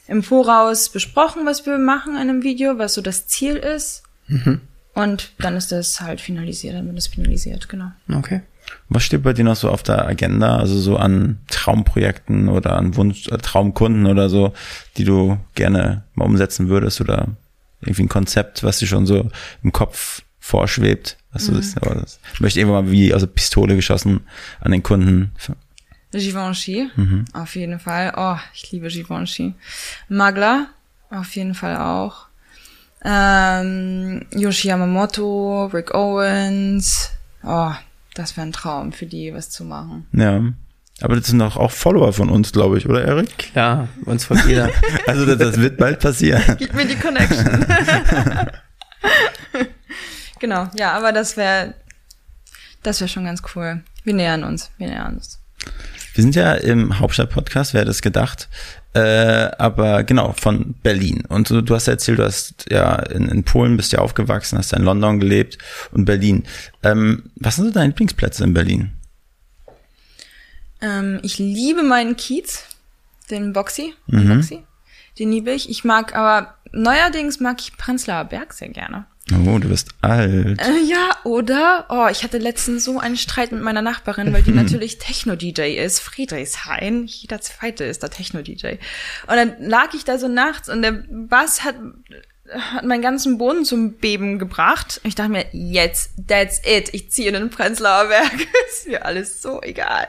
im Voraus besprochen, was wir machen in einem Video, was so das Ziel ist. Mhm. Und dann ist das halt finalisiert, dann wird es finalisiert, genau. Okay. Was steht bei dir noch so auf der Agenda? Also so an Traumprojekten oder an Wunsch, äh, Traumkunden oder so, die du gerne mal umsetzen würdest oder irgendwie ein Konzept, was dir schon so im Kopf vorschwebt? Was mhm. du das, aber das möchte irgendwann mal wie aus der Pistole geschossen an den Kunden. Givenchy, mhm. auf jeden Fall. Oh, ich liebe Givenchy. Magla, auf jeden Fall auch. Ähm, Yoshi Yamamoto, Rick Owens. Oh, das wäre ein Traum für die, was zu machen. Ja. Aber das sind doch auch Follower von uns, glaube ich, oder Erik? Klar, uns folgt jeder. also das, das, wird bald passieren. Gib mir die Connection. genau, ja, aber das wäre das wäre schon ganz cool. Wir nähern uns, wir nähern uns. Wir sind ja im Hauptstadt-Podcast, wer hätte es gedacht? Äh, aber genau, von Berlin. Und du, du hast ja erzählt, du hast ja in, in Polen bist ja aufgewachsen, hast ja in London gelebt und Berlin. Ähm, was sind so deine Lieblingsplätze in Berlin? Ähm, ich liebe meinen Kiez, den Boxy. Den, mhm. Boxy. den liebe ich. Ich mag aber, neuerdings mag ich Prenzlauer Berg sehr gerne. Oh, du bist alt. Äh, ja, oder? Oh, ich hatte letztens so einen Streit mit meiner Nachbarin, weil die natürlich Techno-DJ ist. Friedrichshain. Jeder Zweite ist der Techno-DJ. Und dann lag ich da so nachts und der Bass hat, hat meinen ganzen Boden zum Beben gebracht. Ich dachte mir, jetzt, that's it. Ich ziehe in den Prenzlauer Berg. ist mir alles so egal.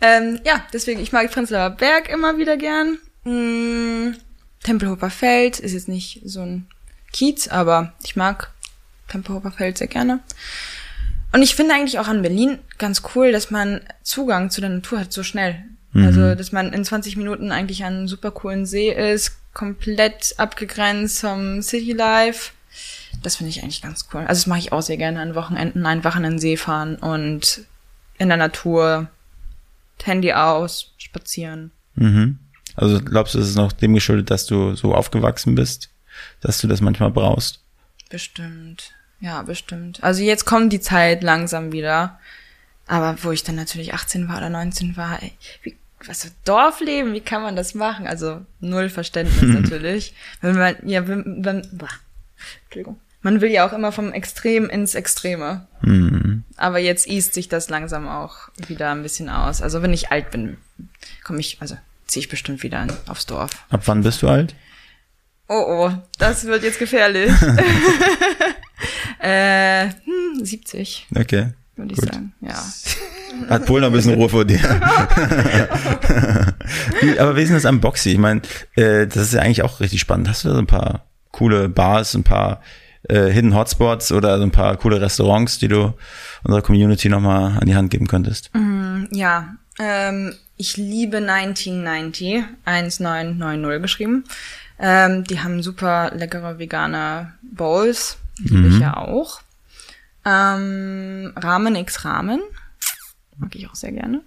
Ähm, ja, deswegen, ich mag Prenzlauer Berg immer wieder gern. Hm, Tempelhofer Feld ist jetzt nicht so ein Kiez, aber ich mag Tempelhofer Feld sehr gerne. Und ich finde eigentlich auch an Berlin ganz cool, dass man Zugang zu der Natur hat so schnell. Mhm. Also, dass man in 20 Minuten eigentlich an einem super coolen See ist, komplett abgegrenzt vom City Life. Das finde ich eigentlich ganz cool. Also, das mache ich auch sehr gerne an Wochenenden, einfach an den See fahren und in der Natur, Handy aus, spazieren. Mhm. Also glaubst du, es ist noch dem geschuldet, dass du so aufgewachsen bist? Dass du das manchmal brauchst. Bestimmt. Ja, bestimmt. Also jetzt kommt die Zeit langsam wieder. Aber wo ich dann natürlich 18 war oder 19 war, ey, wie, was für Dorfleben, wie kann man das machen? Also null Verständnis natürlich. Wenn man, ja, wenn, wenn boah, Entschuldigung. Man will ja auch immer vom Extrem ins Extreme. Mhm. Aber jetzt east sich das langsam auch wieder ein bisschen aus. Also wenn ich alt bin, komme ich, also ziehe ich bestimmt wieder aufs Dorf. Ab wann bist du alt? Oh oh, das wird jetzt gefährlich. äh, hm, 70. Okay. Würde ich Gut. sagen, ja. Hat Polen noch ein bisschen Ruhe vor dir. Aber wie ist denn das am Boxy? Ich meine, äh, das ist ja eigentlich auch richtig spannend. Hast du da so ein paar coole Bars, ein paar äh, Hidden Hotspots oder so ein paar coole Restaurants, die du unserer Community nochmal an die Hand geben könntest? Mm, ja, ähm, ich liebe 1990, 1990 geschrieben. Ähm, die haben super leckere vegane Bowls. Die mhm. ich ja auch. Ähm, Ramen X Ramen. Mag ich auch sehr gerne.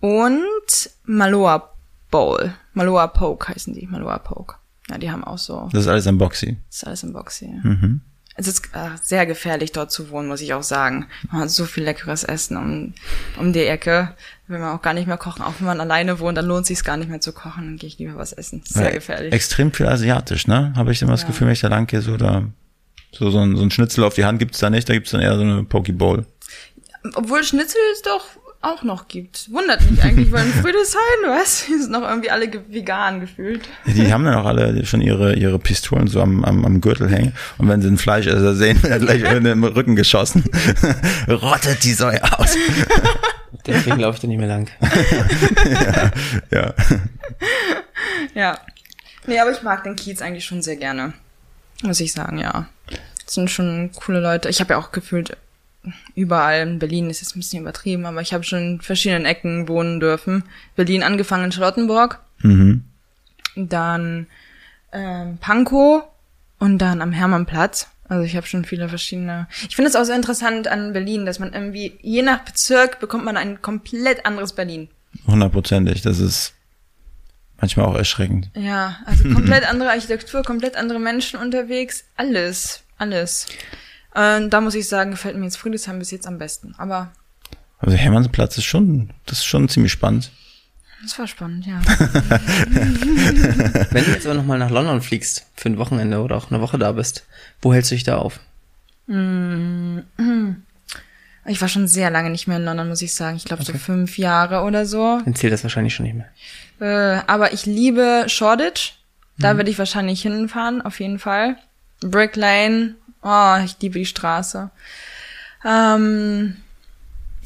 Und Maloa Bowl. Maloa Poke heißen die. Maloa Poke. Ja, die haben auch so. Das ist alles im Boxy. Das ist alles im Boxy. Mhm. Es ist äh, sehr gefährlich, dort zu wohnen, muss ich auch sagen. Man hat so viel leckeres Essen um, um die Ecke. Will man auch gar nicht mehr kochen. Auch wenn man alleine wohnt, dann lohnt es sich gar nicht mehr zu kochen. Dann gehe ich lieber was essen. Sehr ja, gefährlich. Extrem viel asiatisch, ne? Habe ich immer das Gefühl, wenn ich da lang gehe, so da so, so, ein, so ein Schnitzel auf die Hand gibt's da nicht, da gibt's dann eher so eine Pokeball. Obwohl Schnitzel ist doch auch noch gibt. Wundert mich eigentlich, weil in Friedrichshain, was? Die sind noch irgendwie alle vegan gefühlt. Die haben dann auch alle schon ihre, ihre Pistolen so am, am, am Gürtel hängen. Und wenn sie ein Fleischesser sehen, wird er gleich im Rücken geschossen. Rottet die Säue aus. Deswegen laufe ich da nicht mehr lang. ja, ja. Ja. Nee, aber ich mag den Kiez eigentlich schon sehr gerne. Muss ich sagen, ja. Das sind schon coole Leute. Ich habe ja auch gefühlt überall in Berlin ist jetzt ein bisschen übertrieben, aber ich habe schon in verschiedenen Ecken wohnen dürfen. Berlin angefangen in Charlottenburg. Mhm. dann ähm, Pankow und dann am Hermannplatz. Also ich habe schon viele verschiedene. Ich finde es auch so interessant an Berlin, dass man irgendwie, je nach Bezirk bekommt man ein komplett anderes Berlin. Hundertprozentig. Das ist manchmal auch erschreckend. Ja, also komplett andere Architektur, komplett andere Menschen unterwegs. Alles, alles. Äh, da muss ich sagen, gefällt mir jetzt Friedrichshain bis jetzt am besten. Aber Also Hermannsplatz ist schon, das ist schon ziemlich spannend. das war spannend, ja. Wenn du jetzt aber nochmal nach London fliegst, für ein Wochenende oder auch eine Woche da bist, wo hältst du dich da auf? Ich war schon sehr lange nicht mehr in London, muss ich sagen. Ich glaube so fünf Jahre oder so. Dann zählt das wahrscheinlich schon nicht mehr. Äh, aber ich liebe Shoreditch. Da werde ich wahrscheinlich hinfahren, auf jeden Fall. Brick Lane. Oh, ich liebe die Straße. Ähm,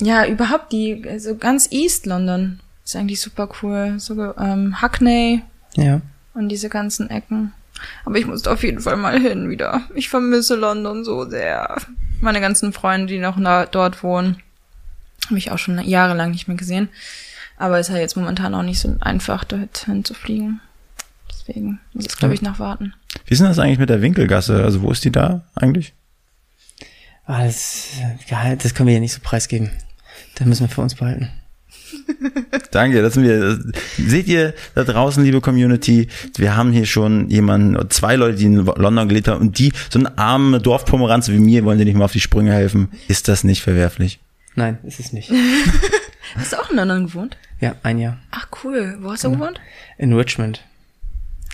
ja, überhaupt die, so ganz East London. Ist eigentlich super cool. So, ähm, Hackney Ja. und diese ganzen Ecken. Aber ich muss da auf jeden Fall mal hin wieder. Ich vermisse London so sehr. Meine ganzen Freunde, die noch na, dort wohnen, habe ich auch schon jahrelang nicht mehr gesehen. Aber ist ja jetzt momentan auch nicht so einfach, dorthin zu fliegen. Deswegen muss es, glaube ich, noch warten. Wie ist denn das eigentlich mit der Winkelgasse? Also wo ist die da eigentlich? Ah, das, ja, das können wir ja nicht so preisgeben. Das müssen wir für uns behalten. Danke, das sind wir. Seht ihr da draußen, liebe Community, wir haben hier schon jemanden, zwei Leute, die in London gelebt haben und die, so eine arme Dorfpomeranze wie mir, wollen dir nicht mal auf die Sprünge helfen. Ist das nicht verwerflich? Nein, ist es nicht. Hast du auch in London gewohnt? Ja, ein Jahr. Ach cool. Wo hast du gewohnt? In Richmond.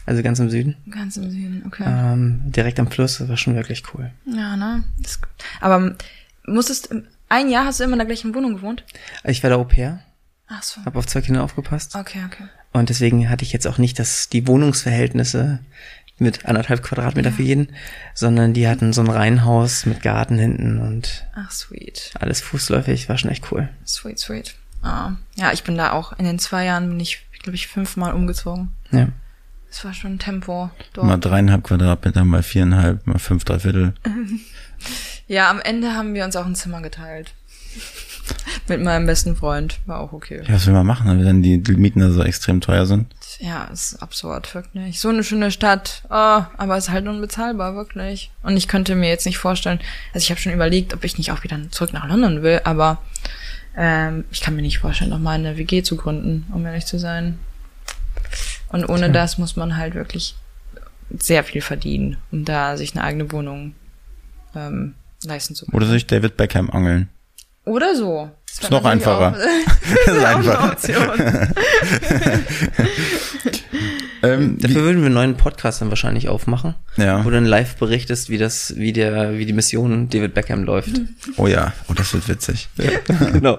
Also ganz im Süden. Ganz im Süden, okay. Ähm, direkt am Fluss, das war schon wirklich cool. Ja, ne? Das, aber musstest, ein Jahr hast du immer in der gleichen Wohnung gewohnt? Ich war da Au pair, Ach so. habe auf zwei Kinder aufgepasst. Okay, okay. Und deswegen hatte ich jetzt auch nicht das, die Wohnungsverhältnisse mit anderthalb Quadratmeter für jeden, sondern die hatten so ein Reihenhaus mit Garten hinten und Ach, sweet. alles fußläufig, war schon echt cool. Sweet, sweet. Ah. Ja, ich bin da auch. In den zwei Jahren bin ich, glaube ich, fünfmal umgezogen. Ja. Das war schon Tempo Mal dort. dreieinhalb Quadratmeter, mal viereinhalb, mal fünf, drei Viertel. Ja, am Ende haben wir uns auch ein Zimmer geteilt. Mit meinem besten Freund. War auch okay. Ja, was will man machen, wenn die Mieten da so extrem teuer sind? Ja, ist absurd, wirklich. So eine schöne Stadt, oh, aber ist halt unbezahlbar, wirklich. Und ich könnte mir jetzt nicht vorstellen, also ich habe schon überlegt, ob ich nicht auch wieder zurück nach London will, aber ähm, ich kann mir nicht vorstellen, nochmal eine WG zu gründen, um ehrlich zu sein. Und ohne Tja. das muss man halt wirklich sehr viel verdienen, um da sich eine eigene Wohnung ähm, leisten zu können. Oder sich David Beckham angeln? Oder so. Das Ist noch einfacher. Auch, Das ist einfach. Ähm, Dafür würden wir einen neuen Podcast dann wahrscheinlich aufmachen, Ja. wo du dann live berichtest, wie das, wie der, wie die Mission David Beckham läuft. oh ja, oh, das wird witzig. genau.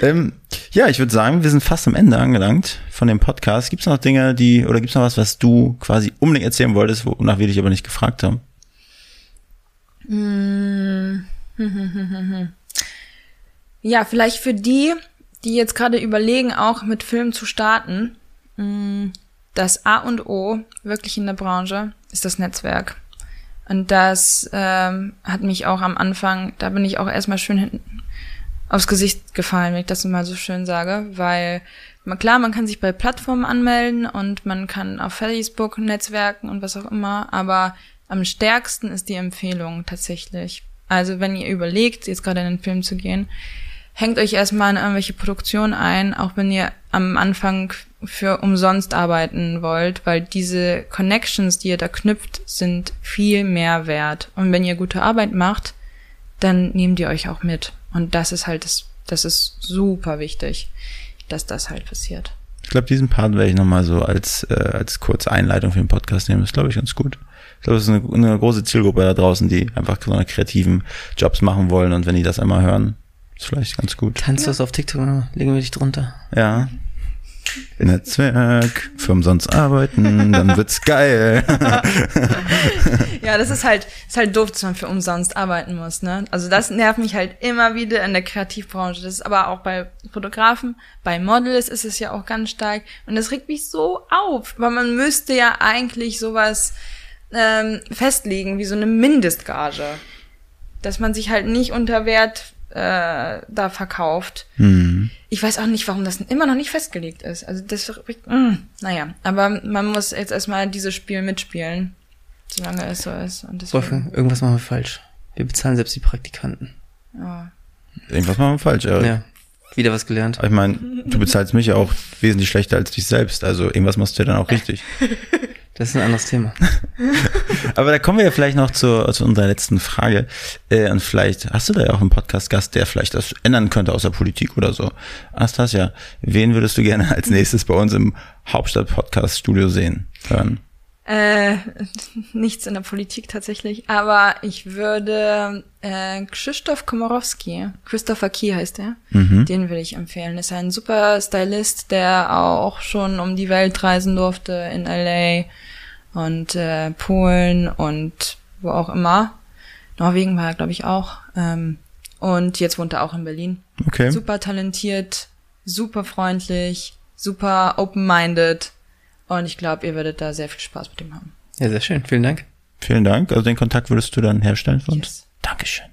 Ähm, ja, ich würde sagen, wir sind fast am Ende angelangt von dem Podcast. Gibt es noch Dinge, die, oder gibt es noch was, was du quasi unbedingt erzählen wolltest, wonach wir dich aber nicht gefragt haben? Ja, vielleicht für die, die jetzt gerade überlegen, auch mit Film zu starten, mh, das A und O wirklich in der Branche ist das Netzwerk. Und das ähm, hat mich auch am Anfang, da bin ich auch erstmal schön hinten aufs Gesicht gefallen, wenn ich das mal so schön sage, weil klar, man kann sich bei Plattformen anmelden und man kann auf Facebook netzwerken und was auch immer, aber am stärksten ist die Empfehlung tatsächlich. Also wenn ihr überlegt, jetzt gerade in den Film zu gehen, hängt euch erstmal in irgendwelche Produktionen ein, auch wenn ihr am Anfang für umsonst arbeiten wollt, weil diese Connections, die ihr da knüpft, sind viel mehr wert. Und wenn ihr gute Arbeit macht, dann nehmt ihr euch auch mit. Und das ist halt das, das ist super wichtig, dass das halt passiert. Ich glaube, diesen Part werde ich nochmal so als, äh, als kurze Einleitung für den Podcast nehmen. Das glaube ich ganz gut. Ich glaube, es ist eine, eine große Zielgruppe da draußen, die einfach so eine kreativen Jobs machen wollen und wenn die das einmal hören, ist vielleicht ganz gut. Tanzt du das auf TikTok, legen wir dich drunter. Ja. Netzwerk, für umsonst arbeiten, dann wird's geil. Ja, das ist halt, ist halt doof, dass man für umsonst arbeiten muss, ne? Also das nervt mich halt immer wieder in der Kreativbranche. Das ist aber auch bei Fotografen, bei Models ist es ja auch ganz stark. Und das regt mich so auf, weil man müsste ja eigentlich sowas ähm, festlegen, wie so eine Mindestgage. Dass man sich halt nicht unter Wert äh, da verkauft. Hm. Ich weiß auch nicht, warum das immer noch nicht festgelegt ist. Also das, mh, naja, aber man muss jetzt erstmal dieses Spiel mitspielen, solange es so ist. Und deswegen, Wolfgang, irgendwas machen wir falsch. Wir bezahlen selbst die Praktikanten. ja. Irgendwas machen wir falsch, Erik. Ja. Wieder was gelernt. Aber Ich meine, du bezahlst mich ja auch wesentlich schlechter als dich selbst. Also irgendwas machst du ja dann auch richtig. Das ist ein anderes Thema. Aber da kommen wir ja vielleicht noch zu, zu unserer letzten Frage. Äh, und vielleicht hast du da ja auch einen Podcast-Gast, der vielleicht das ändern könnte aus der Politik oder so. Anastasia, wen würdest du gerne als nächstes bei uns im Hauptstadt-Podcast-Studio sehen, hören? Äh, nichts in der Politik tatsächlich, aber ich würde äh, Krzysztof Komorowski, Christopher Key heißt er, Mhm. den würde ich empfehlen. Ist ein super Stylist, der auch schon um die Welt reisen durfte in LA und äh, Polen und wo auch immer. Norwegen war er, glaube ich, auch. Ähm, und jetzt wohnt er auch in Berlin. Okay. Super talentiert, super freundlich, super open-minded. Und ich glaube, ihr würdet da sehr viel Spaß mit ihm haben. Ja, sehr schön. Vielen Dank. Vielen Dank. Also den Kontakt würdest du dann herstellen für uns? Yes. Dankeschön.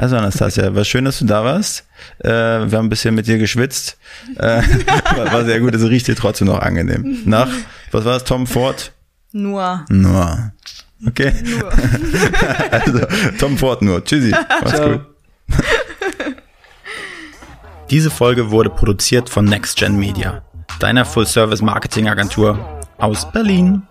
Also Anastasia, war schön, dass du da warst. Äh, wir haben ein bisschen mit dir geschwitzt. Äh, war, war sehr gut, es riecht dir trotzdem noch angenehm. Nach, was war es, Tom Ford? Nur. Nur. Okay. Nur. Also, Tom Ford nur. Tschüssi. Mach's Ciao. gut. Diese Folge wurde produziert von NextGen Media, deiner Full-Service-Marketing-Agentur aus Berlin.